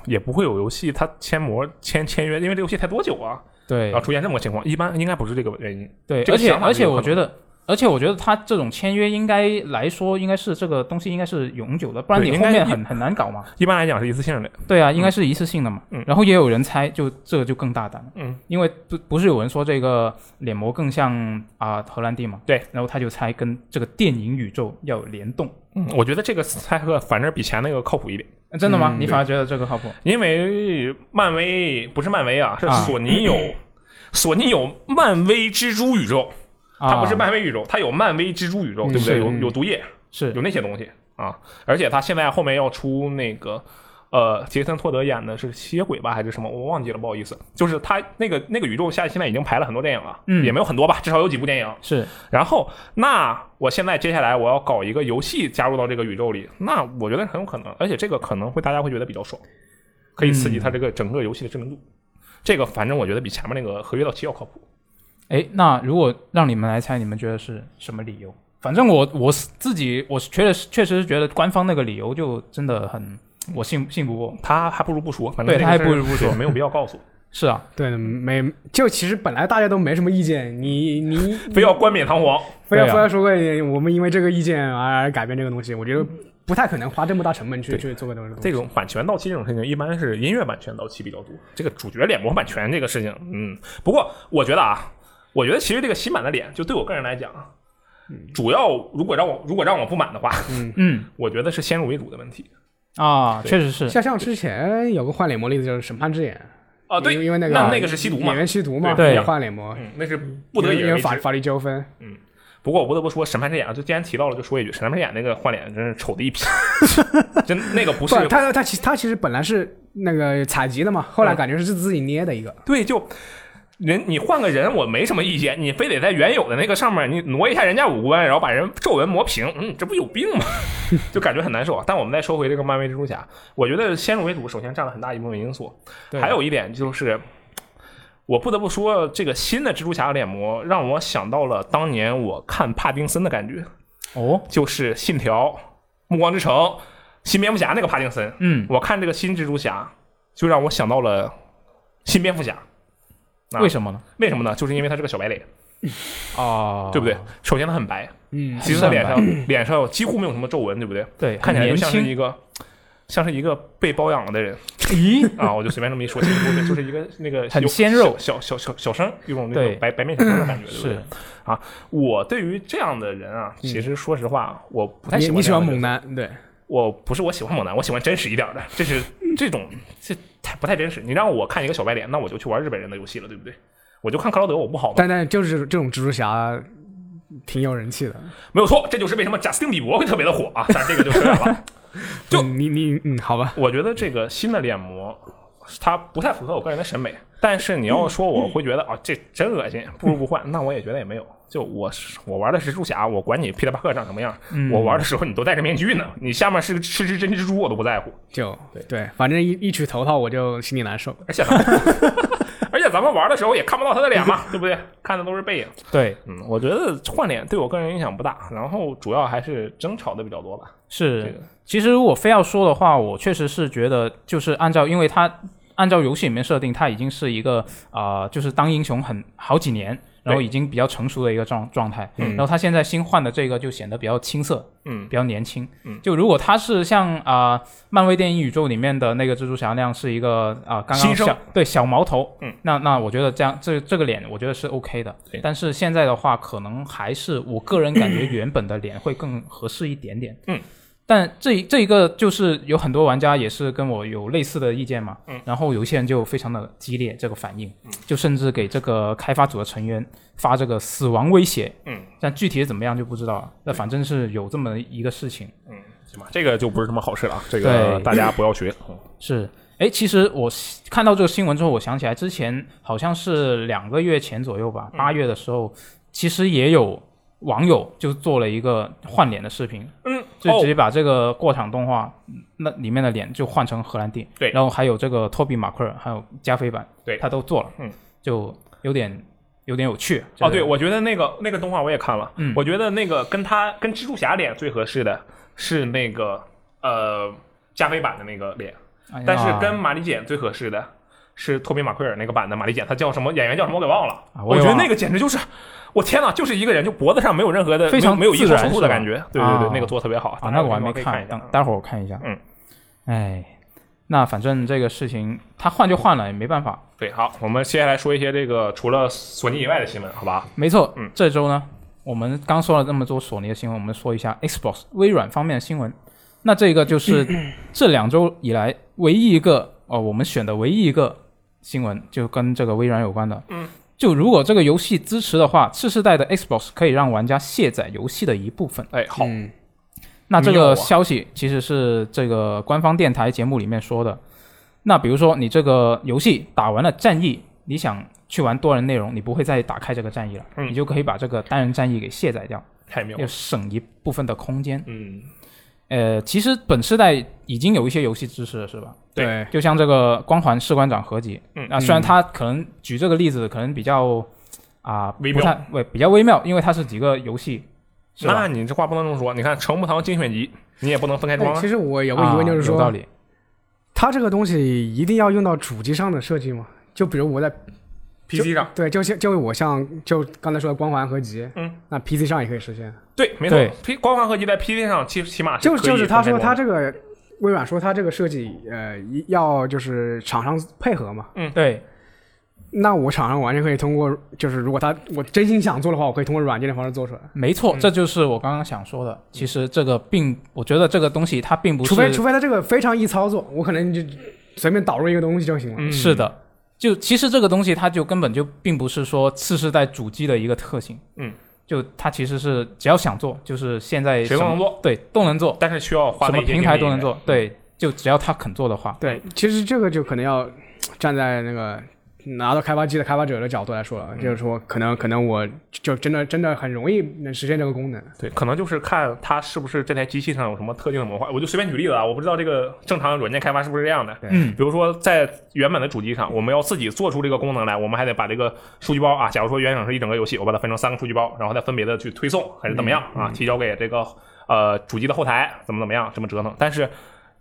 也不会有游戏它签模签签约，因为这游戏才多久啊，对然后出现这么个情况，一般应该不是这个原因。对，而且而且我觉得。而且我觉得他这种签约应该来说，应该是这个东西应该是永久的，不然你后面很很难搞嘛。一般来讲是一次性的，对啊，应该是一次性的嘛。嗯然后也有人猜，就这个就更大胆了，嗯，因为不不是有人说这个脸模更像啊、荷兰弟嘛？对，然后他就猜跟这个电影宇宙要有联动。嗯，我觉得这个猜测反正比前那个靠谱一点，呃真的吗？嗯你反而觉得这个靠谱？因为漫威不是漫威啊，是啊索尼有、索尼有漫威蜘蛛宇宙，它不是啊漫威宇宙，它有漫威蜘蛛宇宙，嗯对不对？有有毒液，是有那些东西啊，而且它现在后面要出那个。呃，杰森·托德演的是吸血鬼吧，还是什么？我忘记了，不好意思。就是他那个那个宇宙下现在已经排了很多电影了，嗯也没有很多吧，至少有几部电影。是，然后，那我现在接下来我要搞一个游戏加入到这个宇宙里，那我觉得很有可能，而且这个可能会大家会觉得比较爽，可以刺激它这个整个游戏的知名度。这个反正我觉得比前面那个合约到期要靠谱。哎，那如果让你们来猜，你们觉得是什么理由？反正我我自己，我是觉得确实是觉得官方那个理由就真的很，我信信不过。他还不如不说，反正对他还不如不说没有必要告诉，是啊，对，没就其实本来大家都没什么意见，你你 非要冠冕堂皇。非要非要说个我们因为这个意见而改变这个东西，我觉得不太可能花这么大成本去去做个东西。这种版权到期这种事情，一般是音乐版权到期比较多。这个主角脸模版权这个事情，嗯，不过我觉得啊，我觉得其实这个新版的脸，就对我个人来讲啊，主要如果让我如果让我不满的话，嗯。嗯。我觉得是先入为主的问题。啊，确实是，像像之前有个换脸魔例子，就是《审判之眼》啊。对，因为那个那那个是吸毒嘛。演，员吸毒嘛，对。也换脸模，嗯，那是不得已因而为法法律纠纷。嗯。不过我不得不说，审判之眼啊，就既然提到了，就说一句，审判之眼那个换脸真是丑的一批，真那个不是不，他他其实他其实本来是那个采集的嘛，后来嗯感觉是自己捏的一个。对，就人你换个人我没什么意见，你非得在原有的那个上面你挪一下人家五官，然后把人皱纹磨平，嗯，这不有病吗？就感觉很难受啊。但我们再说回这个漫威蜘蛛侠，我觉得先入为主，首先占了很大一部分因素，对还有一点就是。我不得不说，这个新的蜘蛛侠脸模让我想到了当年我看帕丁森的感觉，哦，就是《信条》《暮光之城》《新蝙蝠侠》那个帕丁森。嗯，我看这个新蜘蛛侠，就让我想到了新蝙蝠侠。啊为什么呢？为什么呢？就是因为他是个小白脸，啊，对不对？？首先他很白，嗯，其实他脸上 脸上几乎没有什么皱纹，对不对？对，看起来就。像是一个像是一个被包养了的人咦，啊！我就随便这么一说，其实不对，就是一个那个很鲜肉小小小小生，一种那种白白面小生的感觉，对不对是？我对于这样的人啊，其实说实话，我不太喜欢。你你喜欢猛？男，对，我不是我喜欢猛男，我喜欢真实一点的。这是这种这太不太真实。你让我看一个小白脸，那我就去玩日本人的游戏了，对不对？我就看克劳德，我不好吗？但但就是这种蜘蛛侠挺有人气的。没有错，这就是为什么贾斯汀·比伯会特别的火啊！但这个就扯远了。就嗯你你嗯，好吧，我觉得这个新的脸模，它不太符合我个人的审美。但是你要说我会觉得啊，这真恶心，不如不换，那我也觉得也没有。就我我玩的是蜘蛛侠，我管你皮特巴克长什么样，嗯我玩的时候你都戴着面具呢，你下面是个是只真蜘蛛我都不在乎。就对对，反正一一取头套我就心里难受。而且 而且咱们玩的时候也看不到他的脸嘛，对不对？看的都是背影。对，嗯，我觉得换脸对我个人影响不大，然后主要还是争吵的比较多吧。这是个。其实如果非要说的话，我确实是觉得，就是按照，因为它按照游戏里面设定，他已经是一个啊、呃就是当英雄很好几年，然后已经比较成熟的一个状状态。嗯然后他现在新换的这个就显得比较青涩，嗯比较年轻。嗯就如果他是像啊、漫威电影宇宙里面的那个蜘蛛侠那样是一个啊、刚刚小对小毛头，嗯，那那我觉得这样这这个脸我觉得是 OK 的对。但是现在的话，可能还是我个人感觉 原本的脸会更合适一点点。嗯。但这这一个就是有很多玩家也是跟我有类似的意见嘛，嗯然后有一些人就非常的激烈这个反应，嗯就甚至给这个开发组的成员发这个死亡威胁，嗯但具体怎么样就不知道了。那反正是有这么一个事情。嗯，行吧，这个就不是什么好事了啊，这个大家不要学。嗯 是，哎，其实我看到这个新闻之后，我想起来之前好像是两个月前左右吧，八月的时候，其实也有网友就做了一个换脸的视频，嗯，就直哦，接把这个过场动画、那里面的脸就换成荷兰弟，对。然后还有这个托比马奎尔，还有加菲版，对。他都做了，嗯，就有点有点有趣。哦，这个对，我觉得那个那个动画我也看了，嗯。我觉得那个跟他跟蜘蛛侠脸最合适的是那个呃加菲版的那个脸，哎但是跟玛丽简最合适的是托比马奎尔那个版的玛丽简，他叫什么演员叫什么我给忘了，我觉得那个简直就是。我天呐，就是一个人，就脖子上没有任何的非常没有没有一手自然是吧手术的感觉，对对对，啊那个做的特别好啊，那个我还没看，待会儿我看一下。嗯，哎，那反正这个事情他换就换了，也没办法。对，好，我们接下来说一些这个除了索尼以外的新闻，好吧？没错，嗯这周呢，我们刚说了这么多索尼的新闻，我们说一下 Xbox 微软方面的新闻。那这个就是 这两周以来唯一一个哦，我们选的唯一一个新闻，就跟这个微软有关的。嗯，就如果这个游戏支持的话，次世代的 Xbox 可以让玩家卸载游戏的一部分。哎，好，嗯那这个消息其实是这个官方电台节目里面说的。那比如说你这个游戏打完了战役，你想去玩多人内容，你不会再打开这个战役了，嗯你就可以把这个单人战役给卸载掉，要太妙了，省一部分的空间。嗯，呃，其实本世代已经有一些游戏支持了，是吧？对对，就像这个《光环士官长》合集，嗯啊，虽然他可能举这个例子可能比较啊、微妙不太微比较微妙，因为它是几个游戏，是吧？那你这话不能这么说。你看程步堂精选集，你也不能分开装其。实我有个疑问，就是说，啊有道理。它这个东西一定要用到主机上的设计吗？就比如我在 PC 上，对，就像就我像就刚才说的光环合集，嗯，那 PC 上也可以实现。对，没错对，P 光环合集在 PC 上起起码就就是他说他这个微软说他这个设计呃一要就是厂商配合嘛，嗯对，那我厂商完全可以通过就是如果他我真心想做的话，我可以通过软件的方式做出来。没错，嗯这就是我刚刚想说的。其实这个并，我觉得这个东西它并不是，除非除非它这个非常易操作，我可能就随便导入一个东西就行了。嗯是的，就其实这个东西它就根本就并不是说次世代主机的一个特性。嗯，就它其实是只要想做，就是现在谁都能做，对，都能做，但是需要花什么平台都能做，对，就只要他肯做的话，对，其实这个就可能要站在那个拿到开发机的开发者的角度来说了，就是说可能可能我就真的真的很容易能实现这个功能。对，可能就是看它是不是这台机器上有什么特定的模块。我就随便举例子啊，我不知道这个正常软件开发是不是这样的。嗯，比如说，在原本的主机上，我们要自己做出这个功能来，我们还得把这个数据包啊，假如说原厂是一整个游戏，我把它分成三个数据包，然后再分别的去推送还是怎么样啊，提交给这个呃主机的后台，怎么怎么样，这么折腾。但是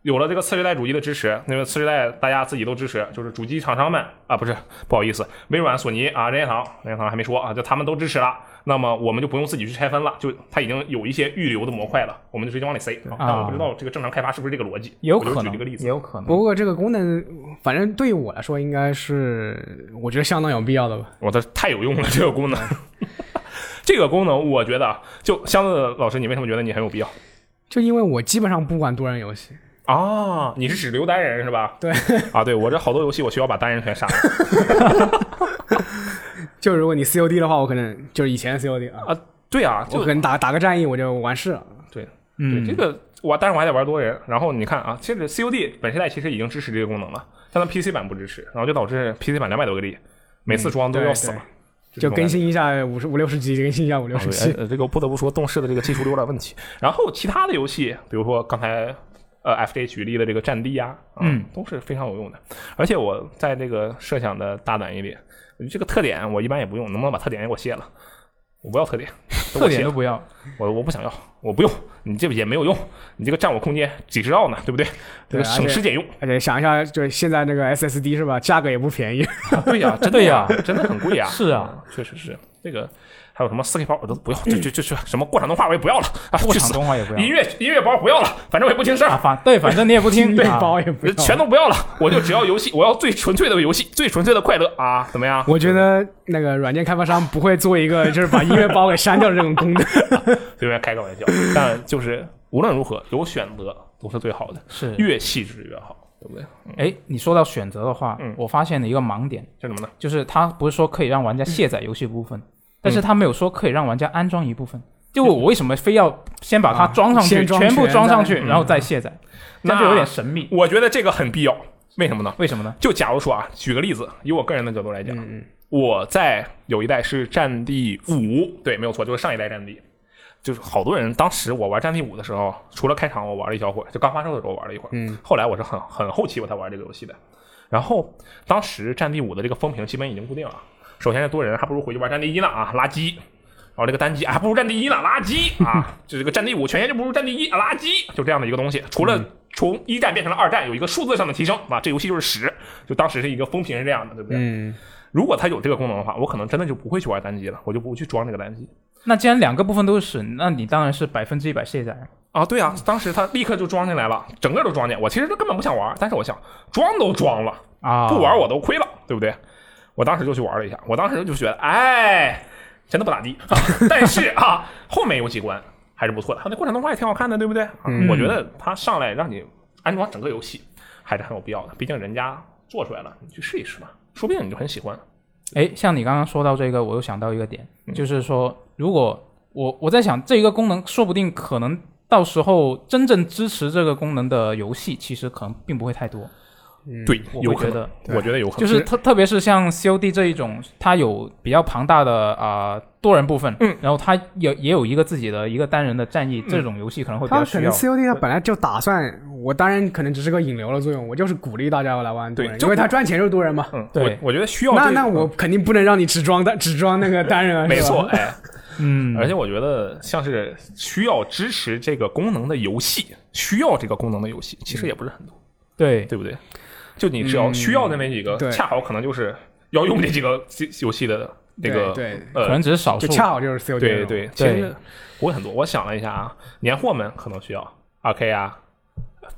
有了这个次世代主机的支持，那个次世代大家自己都支持，就是主机厂商们啊，不是不好意思，微软、索尼啊、任天堂，任天堂还没说啊，就他们都支持了。那么我们就不用自己去拆分了，就它已经有一些预留的模块了，我们就直接往里塞。啊但我不知道这个正常开发是不是这个逻辑，我就有可能举这个例，子也。有可能。不过这个功能，反正对于我来说，应该是我觉得相当有必要的吧。我的太有用了，这个功能。这个功能，我觉得啊就箱子老师，你为什么觉得你很有必要就因为我基本上不玩多人游戏，啊？你是指留单人是吧？对啊，对我这好多游戏我需要把单人全杀了。就如果你 COD 的话，我可能就是以前的 COD 啊，对啊，就我可能打打个战役我就完事了。嗯，对这个我，但是我还得玩多人。然后你看啊，其实 COD 本世代其实已经支持这个功能了，但它 PC 版不支持，然后就导致 PC 版两百多个 G，每次装都要死了，嗯就更新一下五十五六十 G，更新一下五六十 G。呃，这个不得不说动视的这个技术有点问题。然后其他的游戏，比如说刚才呃 FJ 举例的这个战地呀、啊，嗯，都是非常有用的。而且我在这个设想的大胆一点，这个特点我一般也不用，能不能把特点也给我卸了？我不要特点，特点都不要。我我不想要，我不用，你这也没有用，你这个占我空间几十兆呢，对不对？这个对省吃俭用。而且想一下，就是现在那个 SSD 是吧，价格也不便宜。对呀、真的对呀真的很贵呀。是啊嗯，确实是这个。还有什么四 K 包我都不要，就就就就什么过场动画我也不要了啊，过场！动画也不要音乐音乐包不要了，反正我也不听事儿啊，，反对，反正你也不听，对啊包也不要。全都不要了，我就只要游戏，我要最纯粹的游戏，最纯粹的快乐啊，怎么样？我觉得那个软件开发商不会做一个就是把音乐包给删掉这种功能。随便开个玩笑，但就是无论如何有选择都是最好的，是。越细致越好，对不对？哎，你说到选择的话，嗯我发现了一个盲点，是什么呢？就是它不是说可以让玩家卸载游戏部分，但是他没有说可以让玩家安装一部分。就我为什么非要先把它啊装上去，全部装上去，嗯然后再卸载？那就有点神秘。我觉得这个很必要，为什么呢？为什么呢？就假如说啊，举个例子，以我个人的角度来讲，嗯我在有一代是《战地五》，对，没有错，就是上一代《战地》。就是好多人当时我玩《战地五》的时候，除了开场我玩了一小会儿，就刚发售的时候玩了一会儿，嗯，后来我是很很后期我才玩这个游戏的。然后当时《战地五》的这个风评基本已经固定了，首先是多人还不如回去玩《战地一》呢啊，垃圾。然后这个单机啊，还不如《战地一》呢，垃圾啊！就这个《战地五》全线就不如《战地一》啊，垃圾，就这样的一个东西。除了从一战变成了二战，有一个数字上的提升啊，这游戏就是屎。就当时是一个风评是这样的，对不对？嗯，如果它有这个功能的话，我可能真的就不会去玩单机了，我就不会去装这个单机。那既然两个部分都是屎，那你当然是百分之一百卸载。啊，对啊，当时它立刻就装进来了，整个都装进。我其实根本不想玩，但是我想装都装了，啊，不玩我都亏了，对不对？我当时就去玩了一下，我当时就觉得，哎，真的不咋地。啊、但是啊，后面有几关还是不错的，它那过场动画也挺好看的，对不对？啊嗯我觉得它上来让你安装整个游戏还是很有必要的，毕竟人家做出来了，你去试一试嘛，说不定你就很喜欢。哎，像你刚刚说到这个，我又想到一个点，嗯就是说，如果我我在想，这一个功能说不定可能到时候真正支持这个功能的游戏，其实可能并不会太多。对，我有可能，会觉得，我觉得有可能。就是特特别是像 COD 这一种，它有比较庞大的啊、多人部分，嗯，然后它也也有一个自己的一个单人的战役，这种游戏可能会比较需要他可能。COD 它本来就打算，我当然可能只是个引流的作用，我就是鼓励大家来玩多人，对因为它赚钱就是多人嘛。嗯，对我我觉得需要那这个那我肯定不能让你只装单只装那个单人啊，没错，，哎，嗯，而且我觉得像是需要支持这个功能的游戏，需要这个功能的游戏，其实也不是很多，对对不对？就你只要需要的那几个，恰好可能就是要用这几个游戏的那个对对呃可能只是少数就。恰好就是 COD 对对，实不会很多。我想了一下啊，年货们可能需要二 K 啊、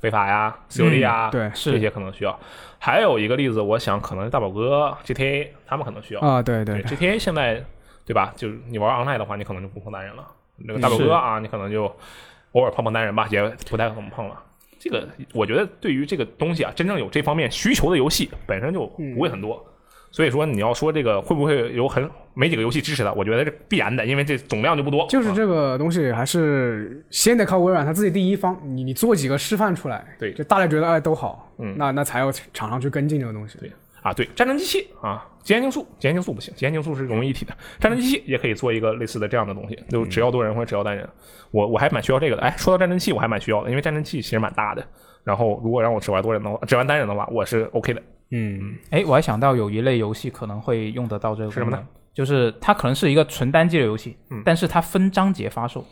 非法呀、COD 啊，对是这些可能需要。还有一个例子，我想可能大宝哥、GTA 他们可能需要。啊，对对对 GTA 现在对吧？就是你玩 online 的话，你可能就不碰单人了。那个大宝哥啊，你可能就偶尔碰碰单人吧，也不太怎么碰了。这个我觉得对于这个东西啊，真正有这方面需求的游戏本身就不会很多。所以说你要说这个会不会有很没几个游戏支持的，我觉得是必然的，因为这总量就不多。啊就是这个东西还是先得靠微软它自己第一方，你你做几个示范出来，对就大家觉得哎都好，嗯那那才有厂商去跟进这个东西。对啊，对，战争机器啊，极限竞速，极限竞速不行，极限竞速是融为一体的，战争机器也可以做一个类似的这样的东西，就只要多人或者只要单人，我我还蛮需要这个的。哎，说到战争器，我还蛮需要的，因为战争器其实蛮大的。然后如果让我只玩多人的话，只玩单人的话，我是 OK 的。嗯，哎，我还想到有一类游戏可能会用得到这个是什么呢？就是它可能是一个纯单机的游戏，嗯但是它分章节发售。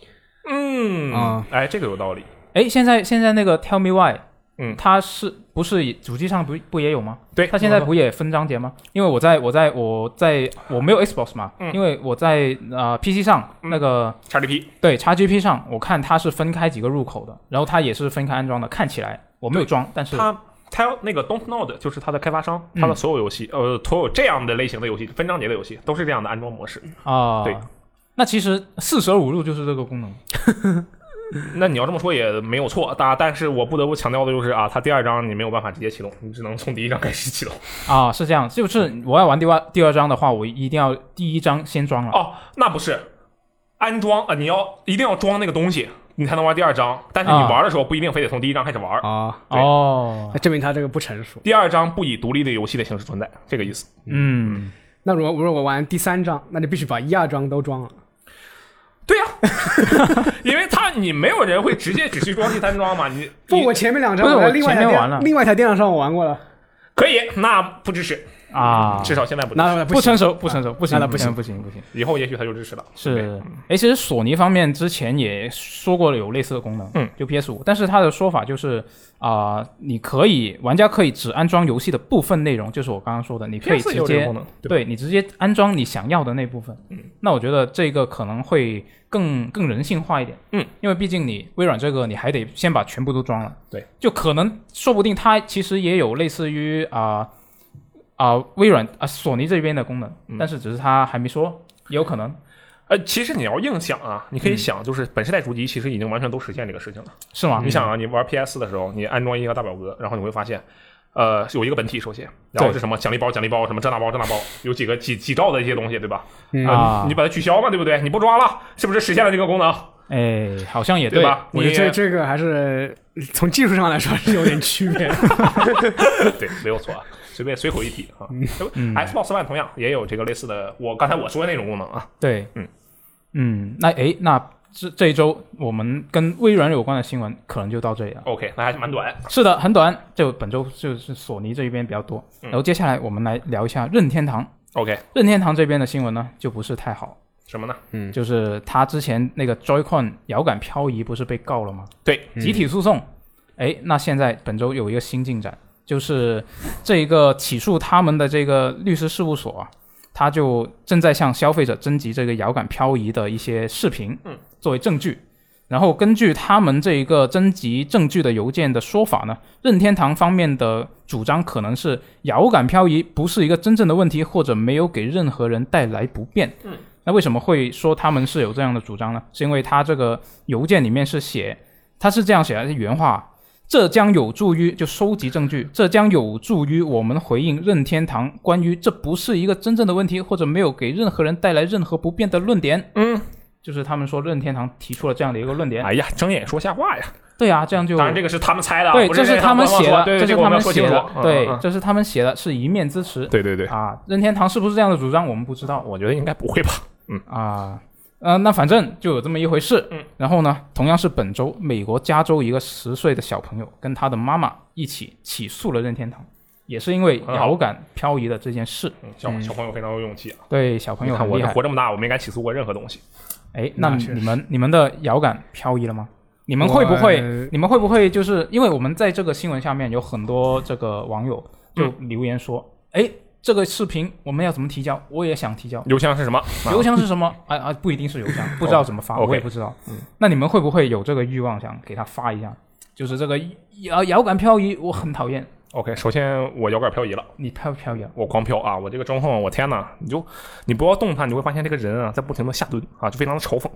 嗯啊哎，这个有道理。哎，现在现在那个 Tell Me Why，嗯它是不是主机上不不也有吗？对，它现在不也分章节吗？因为我在我在我在我没有 Xbox 嘛，嗯因为我在呃 PC 上、嗯那个 XGP 对 XGP 上，我看它是分开几个入口的，然后它也是分开安装的。看起来我没有装，但是它它那个 Don't Nod 就是它的开发商，嗯它的所有游戏，呃，所有这样的类型的游戏，分章节的游戏都是这样的安装模式。啊，对，那其实四舍五入就是这个功能。那你要这么说也没有错，但但是我不得不强调的就是啊，它第二章你没有办法直接启动，你只能从第一章开始启动。啊，是这样，就是我要玩第二第二章的话，我一定要第一章先装了。哦，那不是安装啊，你要一定要装那个东西，你才能玩第二章。但是你啊玩的时候不一定非得从第一章开始玩。啊，对哦那，证明它这个不成熟。第二章不以独立的游戏的形式存在，这个意思。嗯，那如果如果我玩第三章，那就必须把一二章都装了。对呀、因为他你没有人会直接只去装第三装嘛，你 不，我前面两张我在另外一台前面玩了。电另外一台电脑上我玩过了，可以，那不支持，啊，至少现在不支持，那不成熟，不成熟，不行，那不行。不行，不行。以后也许他就支持了。是，哎，其实索尼方面之前也说过有类似的功能，嗯，就 PS 五，但是他的说法就是啊、你可以玩家可以只安装游戏的部分内容，就是我刚刚说的，你可以直接？对你直接安装你想要的那部分。嗯，那我觉得这个可能会更更人性化一点。嗯，因为毕竟你微软这个你还得先把全部都装了。对，就可能说不定它其实也有类似于啊啊、微软啊索尼这边的功能，嗯但是只是它还没说，也有可能呃，其实你要硬想啊，你可嗯以想，就是本世代主机其实已经完全都实现这个事情了。是吗？你想啊，你玩 PS 的时候，你安装一个大表格，然后你会发现，呃，有一个本体首先，然后是什么奖励包、奖励包，什么这那包、这那包，有几个几几兆的一些东西，对吧？啊你你把它取消嘛，对不对？你不抓了，是不是实现了这个功能？哎，好像也对吧？你我觉得这这个还是从技术上来说是有点区别的。对，没有错啊。随便随口一提啊、嗯 x b o x One 同样也有这个类似的，我刚才我说的那种功能啊。对，嗯嗯，那诶，那这这一周我们跟微软有关的新闻可能就到这里了。OK，那还是蛮短。是的，很短，就本周就是索尼这一边比较多。嗯然后接下来我们来聊一下任天堂。OK，任天堂这边的新闻呢，就不是太好，什么呢？嗯，就是他之前那个 Joy-Con 摇杆漂移不是被告了吗？对，集体诉讼。哎，那现在本周有一个新进展，就是这一个起诉他们的这个律师事务所啊，他就正在向消费者征集这个摇杆漂移的一些视频，嗯，作为证据。然后根据他们这一个征集证据的邮件的说法呢，任天堂方面的主张可能是摇感漂移不是一个真正的问题，或者没有给任何人带来不便。嗯，那为什么会说他们是有这样的主张呢？是因为他这个邮件里面是写，他是这样写的，原话。这将有助于就收集证据，这将有助于我们回应任天堂关于这不是一个真正的问题，或者没有给任何人带来任何不便的论点。嗯，就是他们说任天堂提出了这样的一个论点。哎呀，睁眼说瞎话呀！对啊，这样就当然这个是他们猜的啊，对，这是他们写的，这是他们们写的要说清楚。，嗯对嗯，嗯这是他们写的，是一面之词对对对，啊。任天堂是不是这样的主张，我们不知道我觉得应该不会吧？嗯啊。呃，那反正就有这么一回事。嗯，然后呢，同样是本周，美国加州一个十岁的小朋友跟他的妈妈一起起诉了任天堂，也是因为遥感漂移的这件事。嗯，小小朋友非常有勇气啊！对小朋你看我这友很厉害。活这么大，我没敢起诉过任何东西。哎，那你们你们的遥感漂移了吗？你们会不会？你们会不会就是因为我们在这个新闻下面有很多这个网友就留言说，哎、这个视频我们要怎么提交？我也想提交。邮箱是什么？啊邮箱是什么？啊啊，不一定是邮箱，不知道怎么发我也不知道。那你们会不会有这个欲望想给他发一下？就是这个遥遥感漂移，我很讨厌。OK，首先我摇杆漂移了，你太不漂移了？我狂飘啊！我这个中控，我天哪！你就你不要动它，你会发现这个人啊在不停的下蹲啊，就非常的嘲讽，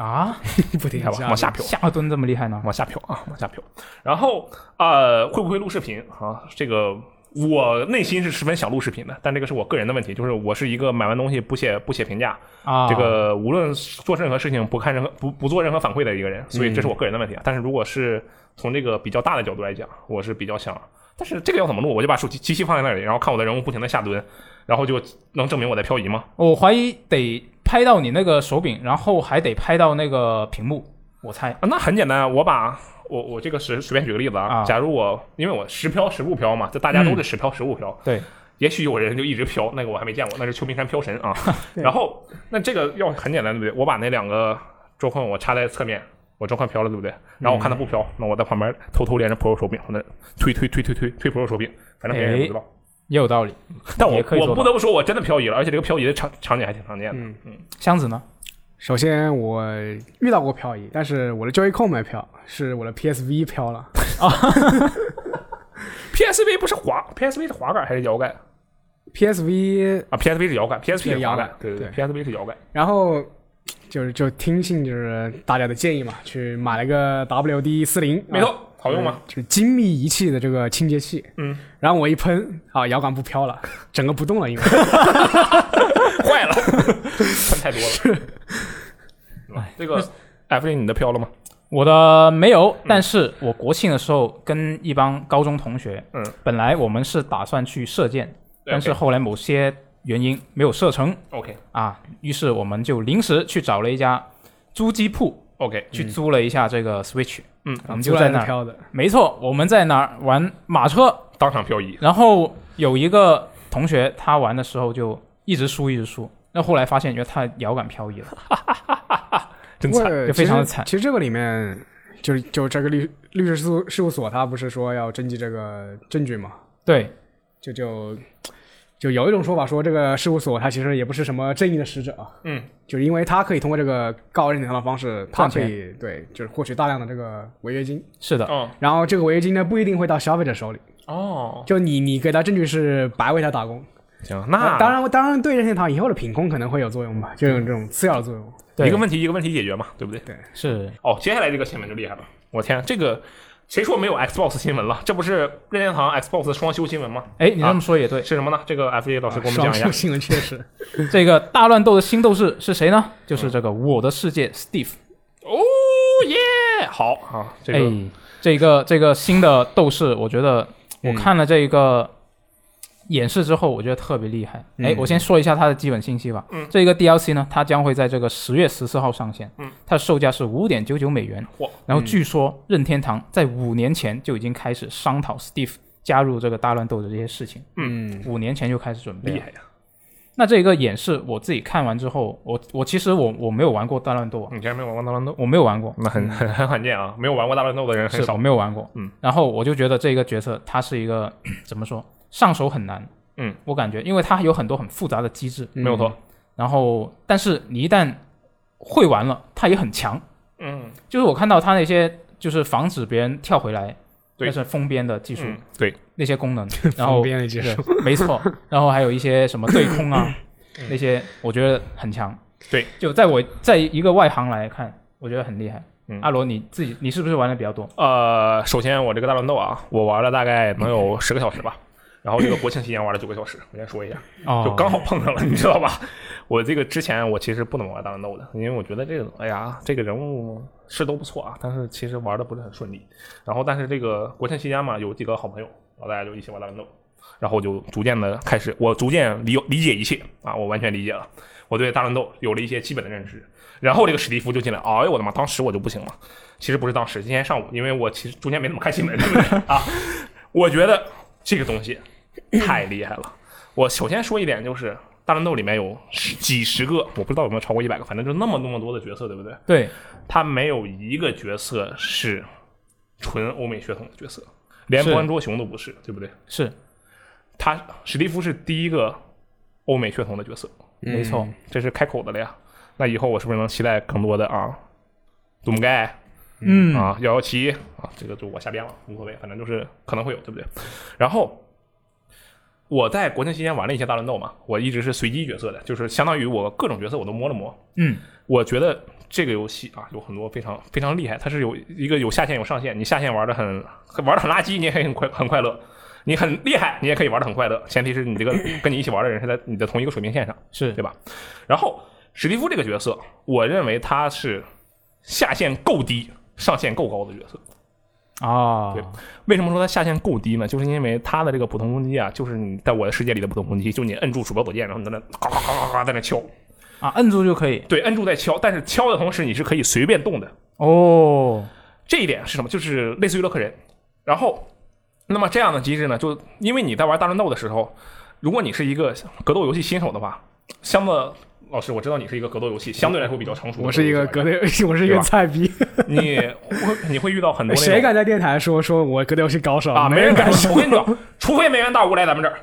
啊，不停看吧，往下飘。下蹲这么厉害呢？往下飘啊，往下飘。然后呃，会不会录视频啊？这个我内心是十分想录视频的，但这个是我个人的问题，就是我是一个买完东西不写不写评价，啊，这个无论做任何事情不看任何不不做任何反馈的一个人，所以这是我个人的问题啊。但是如果是从这个比较大的角度来讲，我是比较想。但是这个要怎么录？我就把手机机器放在那里，然后看我的人物不停的下蹲，然后就能证明我在漂移吗？我怀疑得拍到你那个手柄，然后还得拍到那个屏幕，我猜。啊，那很简单，我把我我这个随随便举个例子啊，啊假如我因为我时漂时不漂嘛，这大家都是时飘时不飘，对，也许有人就一直飘，那个我还没见过，那是秋名山飘神啊。然后那这个要很简单，对不对？我把那两个桌控我插在侧面，我召唤飘了，对不对？然后我看他不飘，那我在旁边偷偷连着 Pro 手柄，我那推推推推推推 Pro 手柄，反正别人也不知道。也有道理。但我我不得不说，我真的漂移了，而且这个漂移的场场景还挺常见的。嗯嗯箱子呢？首先我遇到过漂移，但是我的 Joy-Con 没漂，是我的 PSV 飘了。啊 PSV 不是滑，PSV 是滑杆还是摇杆 PSV，啊？PSV 是摇杆，PSP 是是摇杆，对对对，PSV 是摇杆。然后就是就听信就是大家的建议嘛，去买了个 WD 四零，没错，好用吗？就是精密仪器的这个清洁器，嗯，然后我一喷啊，摇杆不飘了，整个不动了，因为 坏了，喷太多了。这个 F 零你的飘了吗？我的没有，但是我国庆的时候跟一帮高中同学，嗯，本来我们是打算去射箭，但是后来某些原因没有射程 OK 啊，于是我们就临时去找了一家租机铺 OK，去租了一下这个 Switch，嗯，我们就在那儿，飘的，没错，我们在那儿玩马车，当场漂移。然后有一个同学他玩的时候就一直输一直输，那后来发现因为他摇杆漂移了，真惨，就非常的其实惨。其实这个里面，就是就这个律律师事务事务所，他不是说要征集这个证据吗？对，就就就有一种说法说，这个事务所它其实也不是什么正义的使者啊，嗯，就是因为他可以通过这个告任天堂的方式，他赚可以对，就是获取大量的这个违约金，是的，哦。然后这个违约金呢不一定会到消费者手里，哦，就你你给他证据是白为他打工，行，那当然当然对任天堂以后的品控可能会有作用吧，就有这种次要的作用。对。一个问题一个问题解决嘛，对不对？是。哦，接下来这个新闻就厉害了，我天，这个谁说没有 Xbox 新闻了？这不是任天堂 Xbox 双休新闻吗？哎，你这么说也对。是什么呢？这个 F A 老师给我们讲一下。新闻确实，这个大乱斗的新斗士是谁呢？就是这个我的世界 Steve。哦耶，好啊，这个、哎，这个这个新的斗士，我觉得我嗯看了这个演示之后，我觉得特别厉害。哎、嗯我先说一下它的基本信息吧。嗯这个 DLC 呢，它将会在这个十月十四号上线。嗯，它的售价是五点九九美元。哇然后据说任天堂在五年前就已经开始商讨 Steve 加入这个大乱斗的这些事情，嗯，五年前就开始准备厉害呀！那这个演示我自己看完之后，我我其实我我没有玩过大乱斗啊，你竟然没有玩过大乱斗，我没有玩过，那很很很罕见啊！没有玩过大乱斗的人很少。没有玩过。嗯，然后我就觉得这个角色他是一个 怎么说，上手很难。嗯，我感觉因为它有很多很复杂的机制，没有错。然后但是你一旦会玩了，它也很强。嗯，就是我看到它那些就是防止别人跳回来，对那是封边的技术，嗯，对，那些功能，然 后封边的技术，没错，然后还有一些什么对空啊，那些我觉得很强。对，就在我在一个外行来看，我觉得很厉害。嗯阿罗，你自己你是不是玩的比较多？呃，首先我这个大乱斗啊，我玩了大概能有十个小时吧。然后这个国庆期间玩了九个小时，我先说一下，哦就刚好碰上了，你知道吧？我这个之前我其实不怎么玩大乱斗的，因为我觉得这个，哎呀，这个人物是都不错啊，但是其实玩的不是很顺利。然后但是这个国庆期间嘛，有几个好朋友，然后大家就一起玩大乱斗，然后就逐渐的开始，我逐渐理理解一切啊，我完全理解了，我对大乱斗有了一些基本的认知。然后这个史蒂夫就进来，哎呦我的妈！当时我就不行了，其实不是当时，今天上午，因为我其实中间没怎么看新闻，对不对 啊？我觉得这个东西 太厉害了。我首先说一点就是，大乱斗里面有十几十个，我不知道有没有超过一百个，反正就那么那么多的角色，对不对？对，他没有一个角色是纯欧美血统的角色，连是关卓雄都不是，对不对？是他史蒂夫是第一个欧美血统的角色，没错。这是开口的了呀。那以后我是不是能期待更多的啊？杜姆盖嗯啊，幺幺七啊，这个就我瞎编了，无所谓，反正就是可能会有，对不对？然后我在国庆期间玩了一些大乱斗嘛，我一直是随机角色的，就是相当于我各种角色我都摸了摸。嗯，我觉得这个游戏啊有很多非常非常厉害，它是有一个有下限有上限，你下限玩的很玩的很垃圾，你也可以很快很快乐。你很厉害，你也可以玩的很快乐，前提是你这个 跟你一起玩的人是在你的同一个水平线上。是对吧？然后史蒂夫这个角色，我认为他是下限够低、上限够高的角色。啊，对为什么说它下限够低呢？就是因为它的这个普通攻击啊，就是你在我的世界里的普通攻击，就你摁住鼠标左键，然后你在那咔咔咔咔咔在那敲，啊，摁住就可以。对，摁住再敲，但是敲的同时你是可以随便动的。哦，这一点是什么？就是类似于洛克人。然后，那么这样的机制呢，就因为你在玩大乱斗的时候，如果你是一个格斗游戏新手的话，相对老师，我知道你是一个格斗游戏相对来说比较成熟的我是一个格斗，游戏，我是一个菜逼，你会你会遇到很多谁敢在电台说说我格斗游戏高手啊？没没人敢。我跟你讲，除非梅园大悟来咱们这儿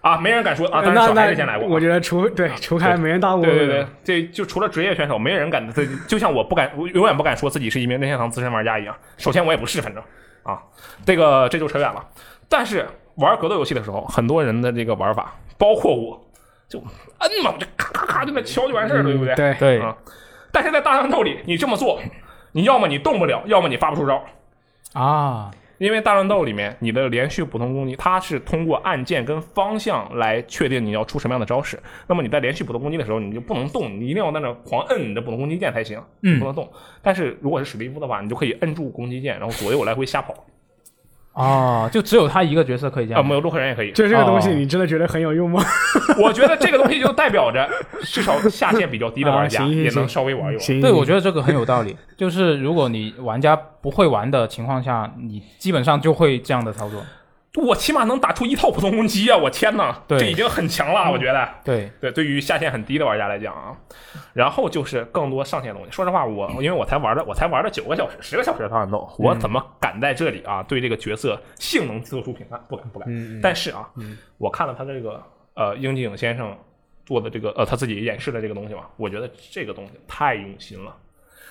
啊，没人敢说啊。但是那小孩子先来过我觉得除对除开梅园大悟，对对对，这就除了职业选手，没人敢，对就像我不敢，我永远不敢说自己是一名任天堂资深玩家一样。首先我也不是，反正啊，这个这就扯远了。但是玩格斗游戏的时候，很多人的这个玩法，包括我，就摁嘛，就咔咔咔就那敲就完事儿了，对不对？对，对，啊但是在大乱斗里，你这么做，你要么你动不了，要么你发不出招。啊，因为大乱斗里面你的连续普通攻击，它是通过按键跟方向来确定你要出什么样的招式。那么你在连续普通攻击的时候，你就不能动，你一定要在那狂摁你的普通攻击键才行，嗯不能动。但是如果是史蒂夫的话，你就可以摁住攻击键，然后左右来回瞎跑。哦，就只有他一个角色可以这啊，没有洛克人也可以。就这个东西，哦你真的觉得很有用吗？我觉得这个东西就代表着至少下限比较低的玩家 也能稍微玩一玩。对，我觉得这个很有道理。就是如果你玩家不会玩的情况下，你基本上就会这样的操作。我起码能打出一套普通攻击啊！我天哪，对这已经很强了，我觉得。对，对，对于下限很低的玩家来讲啊，然后就是更多上限的东西。说实话，我因为我才玩了，我才玩了九个小时、十个小时的大乱斗，我怎么敢在这里啊对这个角色性能做出评判？不敢，不敢。但是啊，我看了他这个呃樱井先生做的这个呃他自己演示的这个东西嘛，我觉得这个东西太用心了，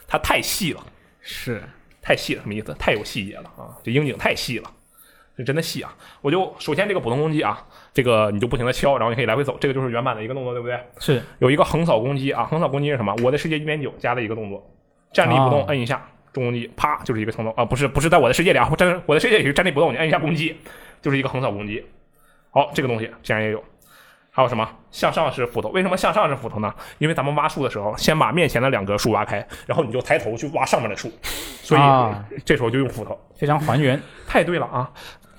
他太细了，是太细了，什么意思？太有细节了啊！这樱井太细了。是真的细啊！我就首先这个普通攻击啊，这个你就不停的敲，然后你可以来回走，这个就是原版的一个动作，对不对？是有一个横扫攻击啊，横扫攻击是什么？我的世界一点九加的一个动作，站立不动，哦摁一下重攻击，啪就是一个冲动啊，不是不是在我的世界里啊，我站我的世界里是站立不动，你摁一下攻击就是一个横扫攻击。好，这个东西竟然也有。还有什么向上是斧头？为什么向上是斧头呢？因为咱们挖树的时候，先把面前的两格树挖开，然后你就抬头去挖上面的树，所以啊这时候就用斧头。非常还原。太对了啊！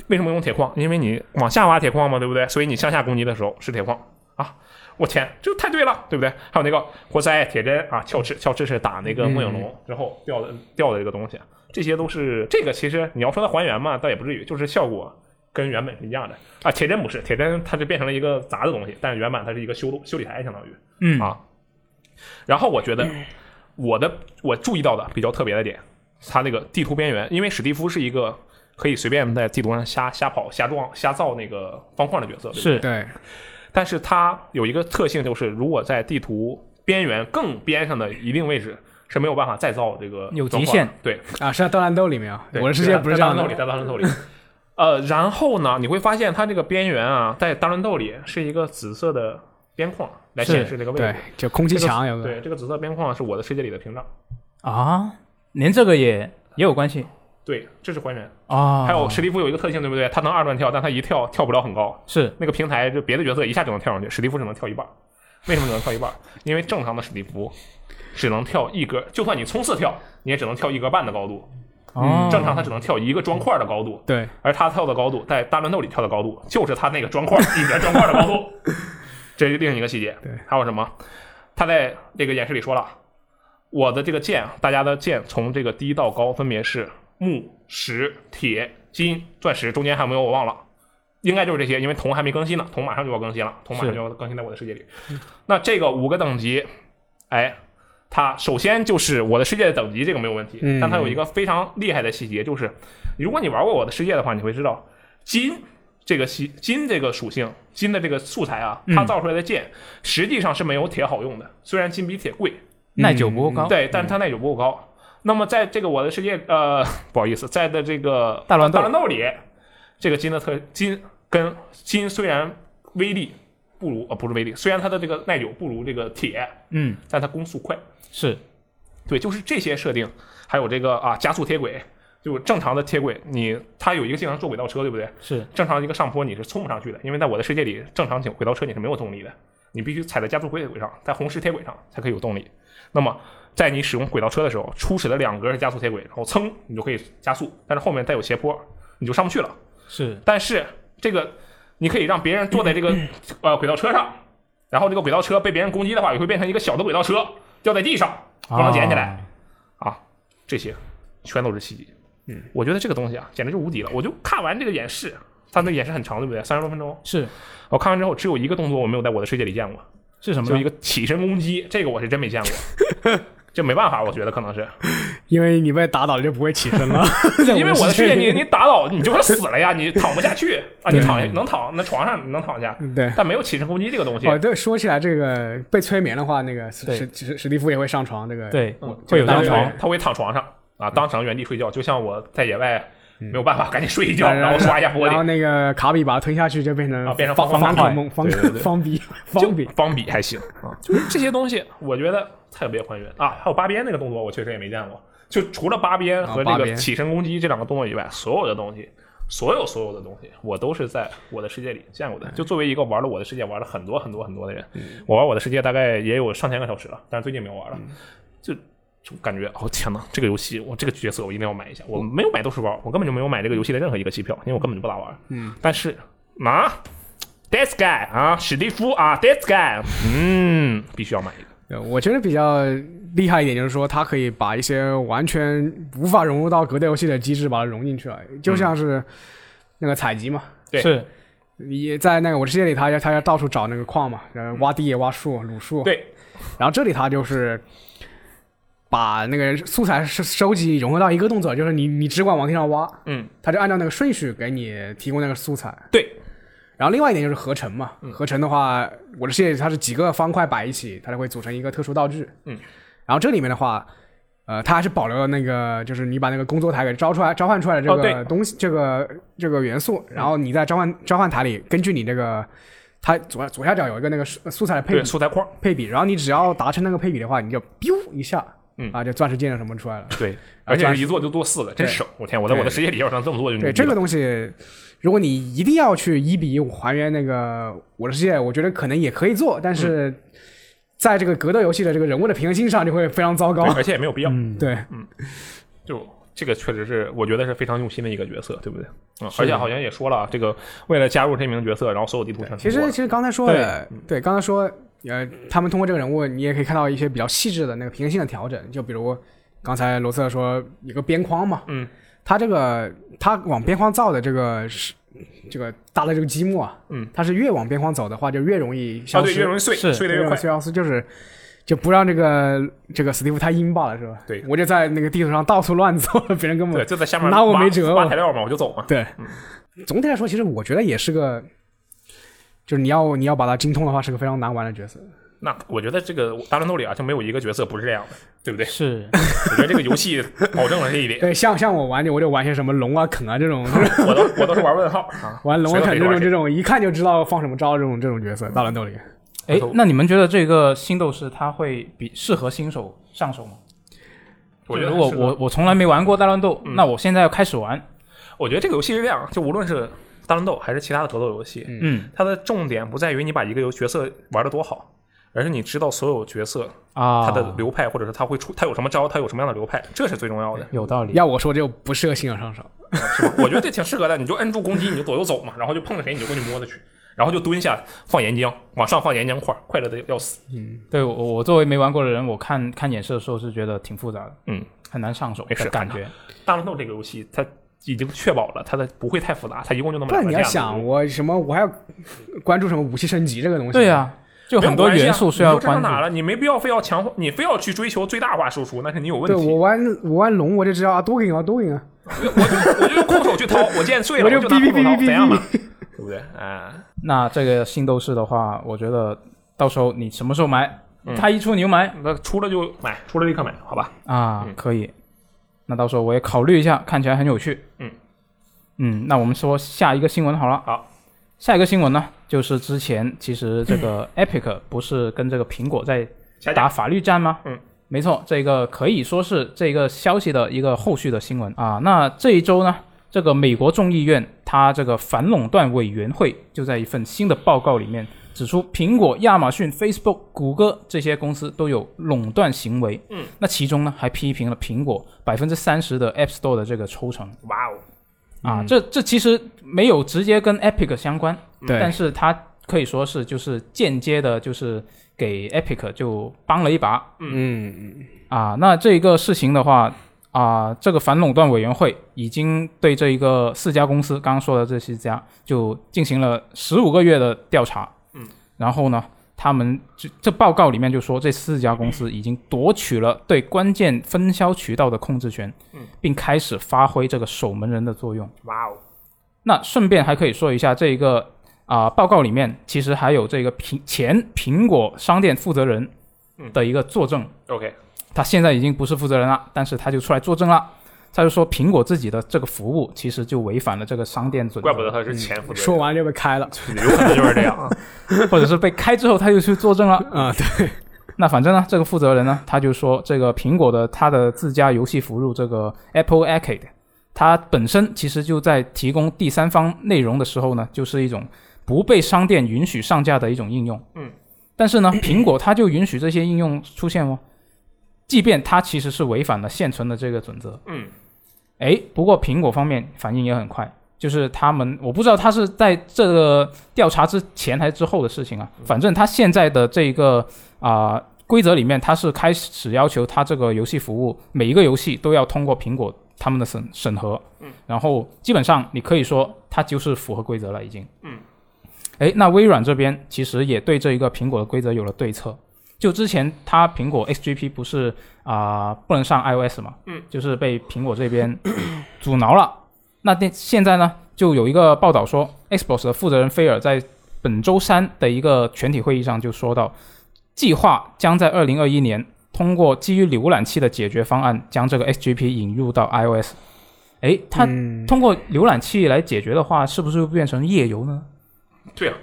为什么用铁矿？因为你往下挖铁矿嘛，对不对？所以你向下攻击的时候是铁矿啊！我天，这太对了，对不对？还有那个活塞、铁针啊，鞘翅，鞘翅是打那个末影龙之后掉的掉的一个东西，这些都是这个其实你要说它还原嘛，倒也不至于，就是效果跟原本是一样的啊。铁针不是，铁针它就变成了一个杂的东西，但是原版它是一个修路修理台，相当于。嗯啊。然后我觉得我的我注意到的比较特别的点，它那个地图边缘，因为史蒂夫是一个可以随便在地图上瞎瞎跑、瞎撞、瞎造那个方块的角色，对不对是对，但是它有一个特性，就是如果在地图边缘更边上的一定位置是没有办法再造这个有极限，对，啊，是在大乱斗里面啊，对我的世界不是在大乱斗里，在大乱斗里。呃，然后呢，你会发现它这个边缘啊，在大乱斗里是一个紫色的边框来显示这个位置对。，就空气墙有个，对，这个紫色边框是我的世界里的屏障。啊，连这个也也有关系对，这是还原。啊。还有史蒂夫有一个特性，对不对？他能二段跳，但他一跳跳不了很高。是那个平台就别的角色一下就能跳上去，史蒂夫只能跳一半。为什么只能跳一半？因为正常的史蒂夫只能跳一格，就算你冲刺跳，你也只能跳一格半的高度。嗯，正常他只能跳一个砖块的高度，对，而他跳的高度在大乱斗里跳的高度就是他那个砖块一格砖块的高度。这是另一个细节。对，还有什么？他在这个演示里说了，我的这个剑，大家的剑从这个低到高分别是木、石、铁、金、钻石，中间还有没有我忘了，应该就是这些，因为铜还没更新呢，铜马上就要更新了，铜马上就要更新在我的世界里。那这个五个等级，哎，它首先就是我的世界的等级，这个没有问题，嗯但它有一个非常厉害的细节，就是如果你玩过我的世界的话，你会知道金。这个系金这个属性，金的这个素材啊，它嗯造出来的剑实际上是没有铁好用的。虽然金比铁贵，耐久不够高。对，但是它耐久不够高。那么在这个我的世界，呃，不好意思，在的这个大乱斗大乱斗里，这个金的特金跟金虽然威力不如呃不是威力，虽然它的这个耐久不如这个铁，嗯，但它攻速快。是对，就是这些设定，还有这个啊加速铁轨，就正常的铁轨，你它有一个技能坐轨道车，对不对？是正常一个上坡你是冲不上去的，因为在我的世界里，正常轨道车你是没有动力的，你必须踩在加速轨轨上，在红石铁轨上才可以有动力。那么在你使用轨道车的时候，初始的两格是加速铁轨，然后噌你就可以加速，但是后面带有斜坡，你就上不去了。是但是这个你可以让别人坐在这个呃轨道车上，然后这个轨道车被别人攻击的话，也会变成一个小的轨道车掉在地上，不能捡起来。啊，这些全都是细节。嗯，我觉得这个东西啊，简直就无敌了。我就看完这个演示，它那也是很长，对不对？三十多分钟。是我看完之后，只有一个动作我没有在我的世界里见过，是什么？就一个起身攻击，这个我是真没见过。这没办法，我觉得可能是 因为你被打倒了就不会起身了，因为我的世界你你打倒你就是死了呀，你躺不下去啊，你躺下能躺那床上你能躺下，对。但没有起身攻击这个东西。哦，对，说起来这个被催眠的话，那个史史史史蒂夫也会上床，这个对，嗯会有对对张床他会躺床上啊，当场原地睡觉，就像我在野外没有办法，赶紧睡一觉，然然后刷一下玻璃然后。那个卡比把它吞下去，就变成啊变成方方块方方方方比就方比。方比还行啊，就是这些东西，我觉得特别还原啊。还有八边那个动作，我确实也没见过。就除了八边和这个起身攻击这两个动作以外，所有的东西，所有所有的东西，我都是在我的世界里见过的。就作为一个玩了我的世界玩了很多很多很多的人，我玩我的世界大概也有上千个小时了，但是最近没有玩了，就。就感觉哦天呐，这个游戏我这个角色我一定要买一下。我没有买斗士包，我根本就没有买这个游戏的任何一个机票，因为我根本就不咋玩。嗯，但是啊，This guy 啊，史蒂夫啊，This guy，嗯，必须要买一个。对我觉得比较厉害一点就是说，它可以把一些完全无法融入到格斗游戏的机制把它融进去了，就像是那个采集嘛。对是也在那个我的世界里，他要他要到处找那个矿嘛，然后，挖地、挖树、掳树。对，然后这里他就是把那个素材收收集融合到一个动作，就是你你只管往地上挖，嗯，它就按照那个顺序给你提供那个素材。对，然后另外一点就是合成嘛，合成的话，我的世界它是几个方块摆一起，它就会组成一个特殊道具。嗯，然后这里面的话，呃，它还是保留了那个，就是你把那个工作台给召出来、召唤出来的这个东西、这个这个元素，然后你在召唤召唤台里，根据你这个。它左左下角有一个那个素素材的配，比素材框，配比，然后你只要达成那个配比的话，你就 biu 一下，嗯啊，就钻石剑什么出来了。对，而且是一做就做四个，真对省。我天，我在我的世界里要是能这么做就对这个东西，如果你一定要去一比一还原那个我的世界，我觉得可能也可以做，但是嗯在这个格斗游戏的这个人物的平衡性上就会非常糟糕。而且也没有必要。嗯，对，就这个确实是，我觉得是非常用心的一个角色，对不对？嗯，而且好像也说了，这个为了加入这名角色，然后所有地图上其实其实刚才说的，对，刚才说，呃，他们通过这个人物，你也可以看到一些比较细致的那个平衡性的调整，就比如刚才罗瑟说一个边框嘛，嗯，他这个他往边框造的这个是这个搭的这个积木啊，嗯，它是越往边框走的话，就越容易啊，对，消失，越容易碎，是碎的越快。消失，就是就不让这个这个史蒂夫太阴罢了，是吧？对我就在那个地图上到处乱走，别人根对，本就在下面拿我没辙挖材料嘛，我就走嘛。对。总体来说，其实我觉得也是个，就是你要你要把它精通的话，是个非常难玩的角色。那我觉得这个大乱斗里啊，就没有一个角色不是这样的，对不对？是我觉得这个游戏保证了这一点。对，像像我玩就我就玩些什么龙啊、肯啊这种，我都我都是玩问号 啊，玩龙啊、肯这种这种，一看就知道放什么招这种这种角色，大乱斗里。哎，那你们觉得这个新斗士他会比适合新手上手吗？我觉得如果我我从来没玩过大乱斗，嗯那我现在要开始玩，我觉得这个游戏是这样，就无论是大乱斗还是其他的格斗游戏，嗯它的重点不在于你把一个游角色玩的多好，而是你知道所有角色啊，它的流派，或者是他会出他有什么招，他有什么样的流派，这是最重要的。有道理。要我说，就不适合新手上手。是吧？我觉得这挺适合的，你就摁住攻击，你就左右走嘛，然后就碰着谁你就过去摸着去，然后就蹲下放岩浆，往上放岩浆块，快乐的要死。嗯对我我作为没玩过的人，我看看演示的时候是觉得挺复杂的，嗯，很难上手也是的感觉。大乱斗这个游戏，它已经确保了它的不会太复杂，它一共就那么不然你要两个键子想我什么，我还要关注什么武器升级这个东西。对呀、就很多元素需要关注。哪了？你没必要非要强化，你非要去追求最大化输出，那是你有问对题。我玩我玩龙，我就知道啊，多赢啊，多赢啊。我就我就空手去掏，我剑碎了，我就就拿空手掏，哔哔哔哔哔怎样嘛？对不对？嗯，那这个新斗士的话，我觉得到时候你什么时候买，嗯他一出你就买那出了就买，出了立刻买，好吧？啊，嗯可以。那到时候我也考虑一下，看起来很有趣。嗯嗯，那我们说下一个新闻好了。好，下一个新闻呢，就是之前其实这个 Epic 不是跟这个苹果在打法律战吗？嗯，没错，这个可以说是这个消息的一个后续的新闻啊。那这一周呢，这个美国众议院它这个反垄断委员会就在一份新的报告里面指出，苹果、亚马逊、Facebook、谷歌这些公司都有垄断行为。嗯，那其中呢还批评了苹果百分之三十的 App Store 的这个抽成哇哦，啊。这这其实没有直接跟 Epic 相关，对但是它可以说是就是间接的，就是给 Epic 就帮了一把。嗯，啊，那这一个事情的话，啊，这个反垄断委员会已经对这一个四家公司，刚刚说的这四家，就进行了十五个月的调查。嗯，然后呢，他们这这报告里面就说，这四家公司已经夺取了对关键分销渠道的控制权，嗯，并开始发挥这个守门人的作用。哇哦，那顺便还可以说一下，这一个啊、报告里面其实还有这个苹前苹果商店负责人的一个作证。OK，他现在已经不是负责人了，但是他就出来作证了。他就说苹果自己的这个服务其实就违反了这个商店准则，怪不得他是前负责人，说完就被开了有可能就是这样啊。或者是被开之后他又去作证了。啊，对，那反正呢，这个负责人呢，他就说这个苹果的它的自家游戏服务这个 Apple Arcade，它本身其实就在提供第三方内容的时候呢，就是一种不被商店允许上架的一种应用。嗯，但是呢，苹果它就允许这些应用出现哦，即便它其实是违反了现存的这个准则。嗯，哎，不过苹果方面反应也很快，就是他们我不知道他是在这个调查之前还是之后的事情啊，反正他现在的这一个啊、规则里面，他是开始要求他这个游戏服务每一个游戏都要通过苹果他们的审审核，嗯，然后基本上你可以说它就是符合规则了已经，嗯，哎，那微软这边其实也对这一个苹果的规则有了对策。就之前它苹果 XGP 不是啊、不能上 iOS 嘛，嗯，就是被苹果这边 阻挠了。那电现在呢，就有一个报道说，Xbox 的负责人菲尔在本周三的一个全体会议上就说到，计划将在二零二一年通过基于浏览器的解决方案，将这个 XGP 引入到 iOS。哎，它嗯通过浏览器来解决的话，是不是会变成页游呢？对啊，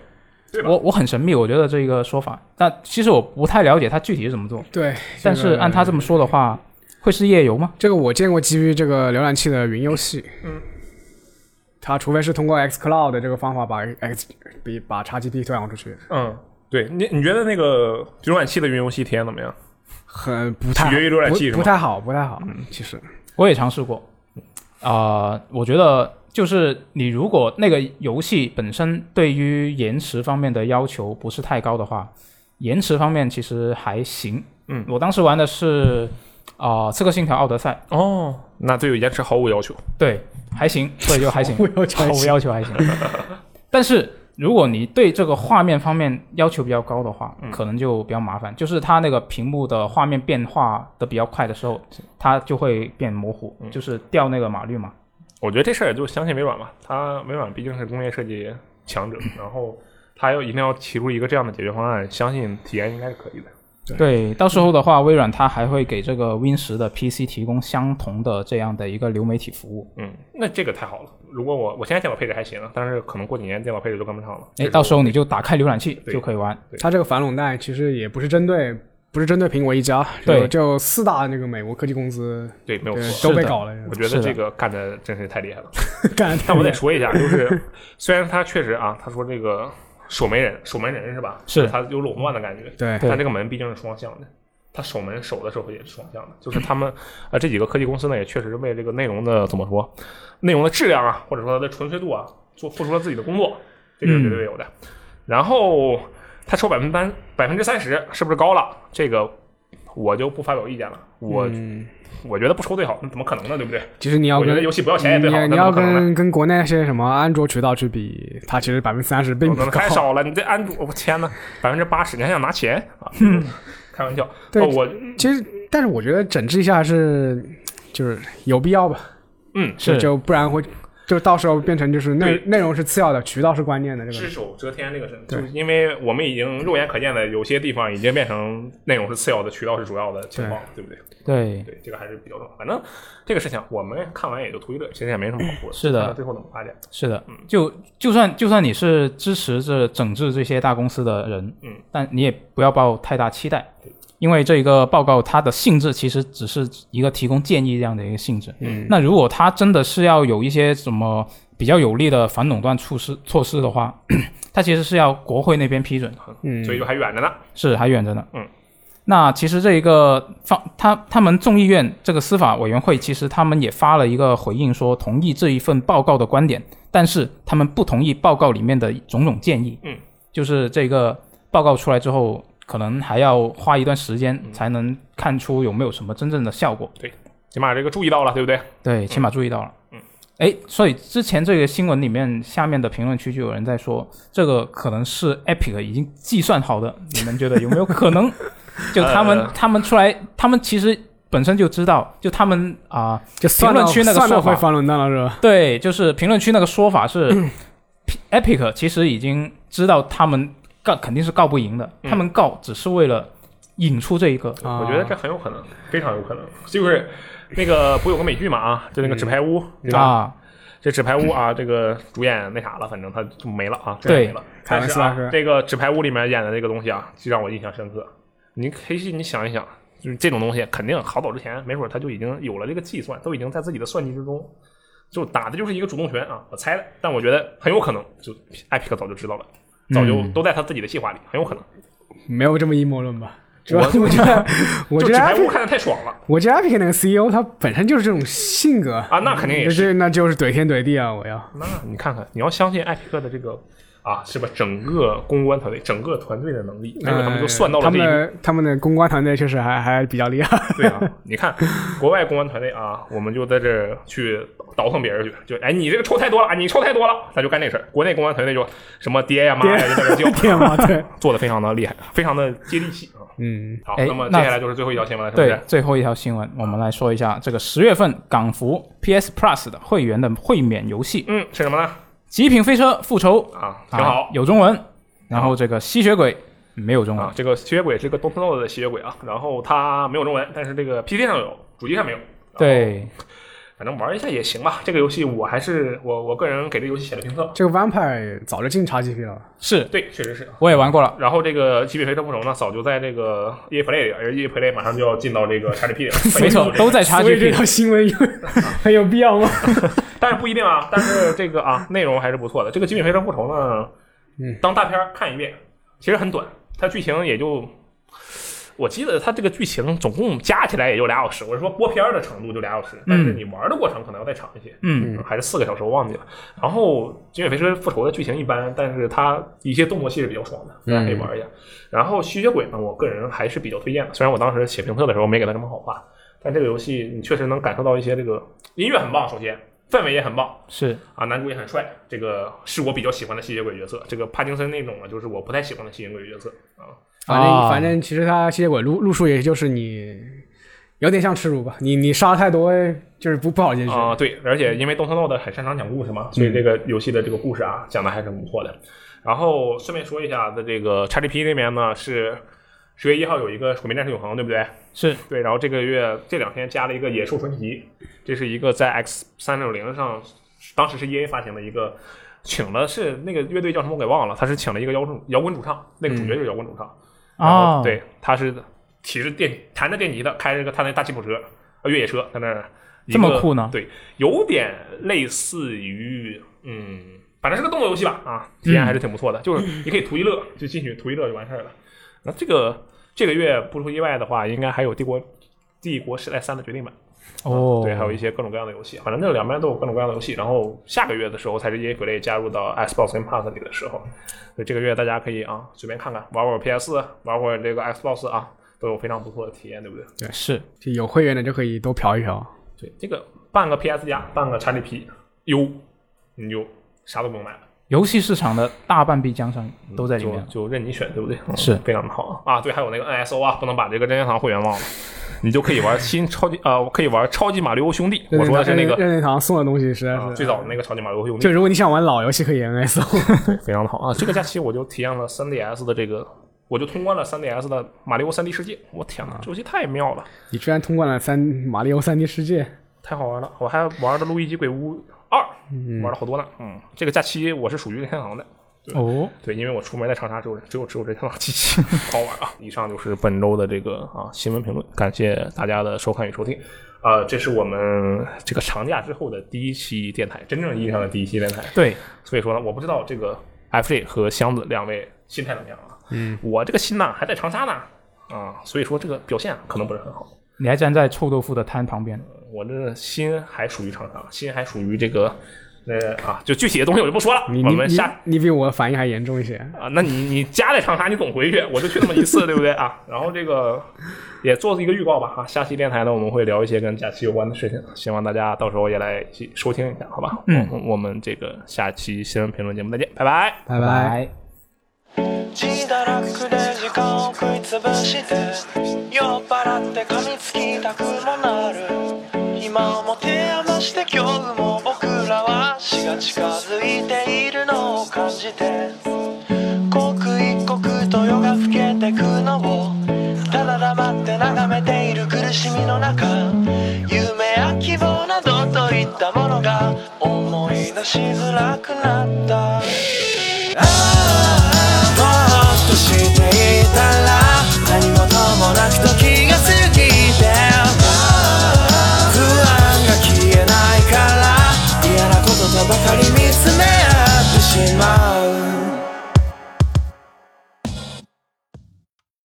对吧？我我很神秘，我觉得这一个说法，但其实我不太了解他具体是怎么做。对，但是按他这么说的话，会是页游吗？这个我见过基于这个浏览器的云游戏，嗯，它除非是通过 xCloud 的这个方法把 X 比把 XGP 推广出去，嗯，对你你觉得那个浏览器的云游戏体验怎么样？很不太取决于浏览器不太好，不太好。嗯，其实我也尝试过，啊、我觉得就是你如果那个游戏本身对于延迟方面的要求不是太高的话，延迟方面其实还行。嗯我当时玩的是啊、刺客信条：奥德赛》，哦，那对延迟毫无要求。对，还行，所以就还行，我有毫无要求还行。但是如果你对这个画面方面要求比较高的话，嗯可能就比较麻烦。就是它那个屏幕的画面变化的比较快的时候，它就会变模糊，嗯就是掉那个码率嘛。我觉得这事儿也就相信微软吧，它微软毕竟是工业设计强者，然后它要一定要提出一个这样的解决方案，相信体验应该是可以的。对，到时候的话，微软它还会给这个 Win 十的 PC 提供相同的这样的一个流媒体服务。嗯，那这个太好了。如果我我现在电脑配置还行，但是可能过几年电脑配置就跟不上了。哎，到时候你就打开浏览器就可以玩。它这个反垄断其实也不是针对不是针对苹果一家，对就就四大那个美国科技公司对没有错。都被搞了。我觉得这个干的真是太厉害了。干但我得说一下，就是虽然他确实啊，他说这个守门人守门人是吧？是他有垄断的感觉，对对但这个门毕竟是双向的。他守门守的时候也是双向的，就是他们啊这几个科技公司呢，也确实是为这个内容的怎么说，内容的质量啊，或者说它的纯粹度啊，做付出了自己的工作，这个是绝对有的。然后他抽百分之三百分之三十，是不是高了？这个我就不发表意见了。我、嗯我觉得不抽最好，那怎么可能呢？对不对？其实你要跟我觉得游戏不要钱也最好，你你要？跟跟国内那些什么安卓渠道去比，它其实百分之三十并不高。可能太少了，你这安卓，我天呐，百分之八十，你还想拿钱啊？开玩笑。对哦我其实，但是我觉得整治一下是就是有必要吧，嗯是就不然会就到时候变成就是内内容是次要的，渠道是关键的这个。只手遮天这个是，对就是因为我们已经肉眼可见的有些地方已经变成内容是次要的，渠道是主要的情况，对不对？对，对，这个还是比较重要。反正这个事情我们看完也就图一乐，其实也没什么好说的。是的最后怎么发展。是的，就就算就算你是支持这整治这些大公司的人，嗯，但你也不要抱太大期待，因为这一个报告它的性质其实只是一个提供建议这样的一个性质。嗯，那如果它真的是要有一些什么比较有力的反垄断措施措施的话，它其实是要国会那边批准，嗯，所以就还远着呢。是还远着呢。嗯，那其实这一个方他他们众议院这个司法委员会，其实他们也发了一个回应，说同意这一份报告的观点，但是他们不同意报告里面的种种建议。嗯，就是这个报告出来之后，可能还要花一段时间才能看出有没有什么真正的效果。对起码这个注意到了，对不对？对，起码注意到了。嗯，哎，所以之前这个新闻里面下面的评论区就有人在说，这个可能是 Epic 已经计算好的，你们觉得有没有可能？就他们、呃他们出来，他们其实本身就知道，就他们啊、就评论区那个说法会反垄断了是吧？对，就是评论区那个说法是，Epic 其实已经知道他们告肯定是告不赢的，嗯他们告只是为了引出这一个。啊我觉得这很有可能，非常有可能。就是那个不有个美剧嘛啊，就那个纸牌屋，对吧？啊，这纸牌屋啊，这个主演那啥了，反正他就没了啊，对没了。凯但是啊文斯拉克，这个纸牌屋里面演的这个东西啊，就让我印象深刻。你可以你想一想，就是这种东西，肯定好早之前，没准他就已经有了这个计算，都已经在自己的算计之中，就打的就是一个主动权啊，我猜的。但我觉得很有可能，就艾皮克早就知道了，早就嗯都在他自己的计划里，很有可能。没有这么阴谋论吧？主要我我觉得，我觉得纸牌看的太爽了我觉得 Epic 那个 CEO 他本身就是这种性格，啊，那肯定也。就是是那就是怼天怼地啊！我要那你看看，你要相信艾皮克的这个啊，是吧？整个公关团队、整个团队的能力，那个他们就算到了呃他们这一步。的他们的公关团队确实还还比较厉害。对啊，你看国外公关团队啊，我们就在这儿去倒腾别人去，就哎你这个抽太多了啊，你抽太多了，他就干这事儿。国内公关团队就什么爹呀妈呀就在这叫，天嘛，对，做的非常的厉害，非常的接地气啊。嗯，好，哎那么接下来就是最后一条新闻了，是不对是？，最后一条新闻，我们来说一下这个十月份港服 PS Plus 的会员的会免游戏《嗯，是什么呢？极品飞车复仇》啊，挺啊好有中文，然后这个吸血鬼没有中文啊。，这个吸血鬼是个东特 n 的吸血鬼啊，然后它没有中文，但是这个 PC 上有，主机上没有。对，反正玩一下也行吧。这个游戏我还是我我个人给这个游戏写了评测，这个 Vampire 早就进 XGP 了，是对，确实是。我也玩过了。然后这个《极品飞车复仇》呢，早就在这个 EA Play 里，而 EA Play 马上就要进到这个 XGP 里了。没错，都在所以这 XGP 条。新闻有 很有必要吗？但是不一定啊。但是这个啊，内容还是不错的。这个《极品飞车复仇》呢，嗯，当大片看一遍，其实很短，它剧情也就。我记得它这个剧情总共加起来也就俩小时，我是说播片儿的程度就俩小时，但是你玩的过程可能要再长一些。嗯，还是四个小时，我忘记了。然后《极品飞车复仇》的剧情一般，但是它一些动作戏是比较爽的，大家可以玩一下。然后吸血鬼呢，我个人还是比较推荐的，虽然我当时写评测的时候没给它什么好话，但这个游戏你确实能感受到一些这个音乐很棒，首先氛围也很棒是啊，男主也很帅，这个是我比较喜欢的吸血鬼角色。这个帕金森那种呢，就是我不太喜欢的吸血鬼角色啊。反正、啊反正其实他吸血鬼路路数也就是你有点像耻辱吧，你你杀太多就是不不好进去。啊、对，而且因为东特诺的很擅长讲故事嘛，所以这个游戏的这个故事啊讲的还是不错的。然后顺便说一下，在这个 XGP 那边呢是十月一号有一个《毁灭战士永恒》，对不对？是，对，然后这个月这两天加了一个《野兽传奇》，这是一个在 X 三六零上，当时是 EA 发行的一个，请了是那个乐队叫什么我给忘了，他是请了一个摇滚摇滚主唱，那个主角就是摇滚主唱。然后哦，，对，他是骑着电弹着电吉他，开着个他那大吉普车，呃，越野车在那儿这么酷呢对，有点类似于嗯，反正是个动作游戏吧，啊，体验还是挺不错的。就是你可以图一乐，就进去图一乐就完事儿了。那这个这个月不出意外的话，应该还有帝国帝国时代三的决定版。哦，对，还有一些各种各样的游戏，反正那两边都有各种各样的游戏。然后下个月的时候才是 EA Play 加入到 Xbox Game Pass 里的时候，所以这个月大家可以啊随便看看，玩会 PS，玩会儿这个 Xbox 啊，都有非常不错的体验，对不对？对是就有会员的就可以多嫖一嫖。对，这个半个 PS 加，半个 XGP，优，你就啥都不用买了，游戏市场的大半壁江山都在里面。就就任你选，对不对？嗯是非常的好啊。对，还有那个 NSO 啊，不能把这个任天堂会员忘了，你就可以玩新超级呃，可以玩超级马里奥兄弟。我说的是那个任天堂送的东西实在啊是最早的那个超级马里奥兄弟就。如果你想玩老游戏，可以 NSO。非常的好啊！这个假期我就体验了 3DS 的这个，我就通关了 3DS 的马里奥 3D 世界。我天哪，这游戏太妙了，你居然通关了三马里奥三 D 世界，太好玩了！我还玩了《路易吉鬼屋二》，玩了好多呢。嗯，这个假期我是属于任天堂的，哦，对，因为我出门在长沙只有只有只有这台老机器，好玩啊！以上就是本周的这个啊新闻评论，感谢大家的收看与收听。啊、这是我们这个长假之后的第一期电台，真正意义上的第一期电台。对，所以说呢，我不知道这个 FJ 和箱子两位心态怎么样啊？嗯，我这个心呐还在长沙呢，啊，所以说这个表现可能不是很好。你还站在臭豆腐的摊旁边。我这心还属于长沙，心还属于这个，呃啊，就具体的东西我就不说了。你你你我们下你比我反应还严重一些。啊，那你你家在长沙，你总回去，我就去那么一次，对不对啊？然后这个也做一个预告吧啊，下期电台呢我们会聊一些跟假期有关的事情，希望大家到时候也来一起收听一下，好吧？嗯我，我们这个下期新闻评论节目再见，拜拜。拜拜。拜。自堕落で時間を食いつぶして酔っ払って噛みつきたくもなる今をもて余して今日も僕らは死が 近づいているのを感じて刻一刻と夜が更けてくのをただ黙って眺めている苦しみの中夢や希望などといったものが思い出しづらくなった。ああぼーっとしていたら何事もなく時 in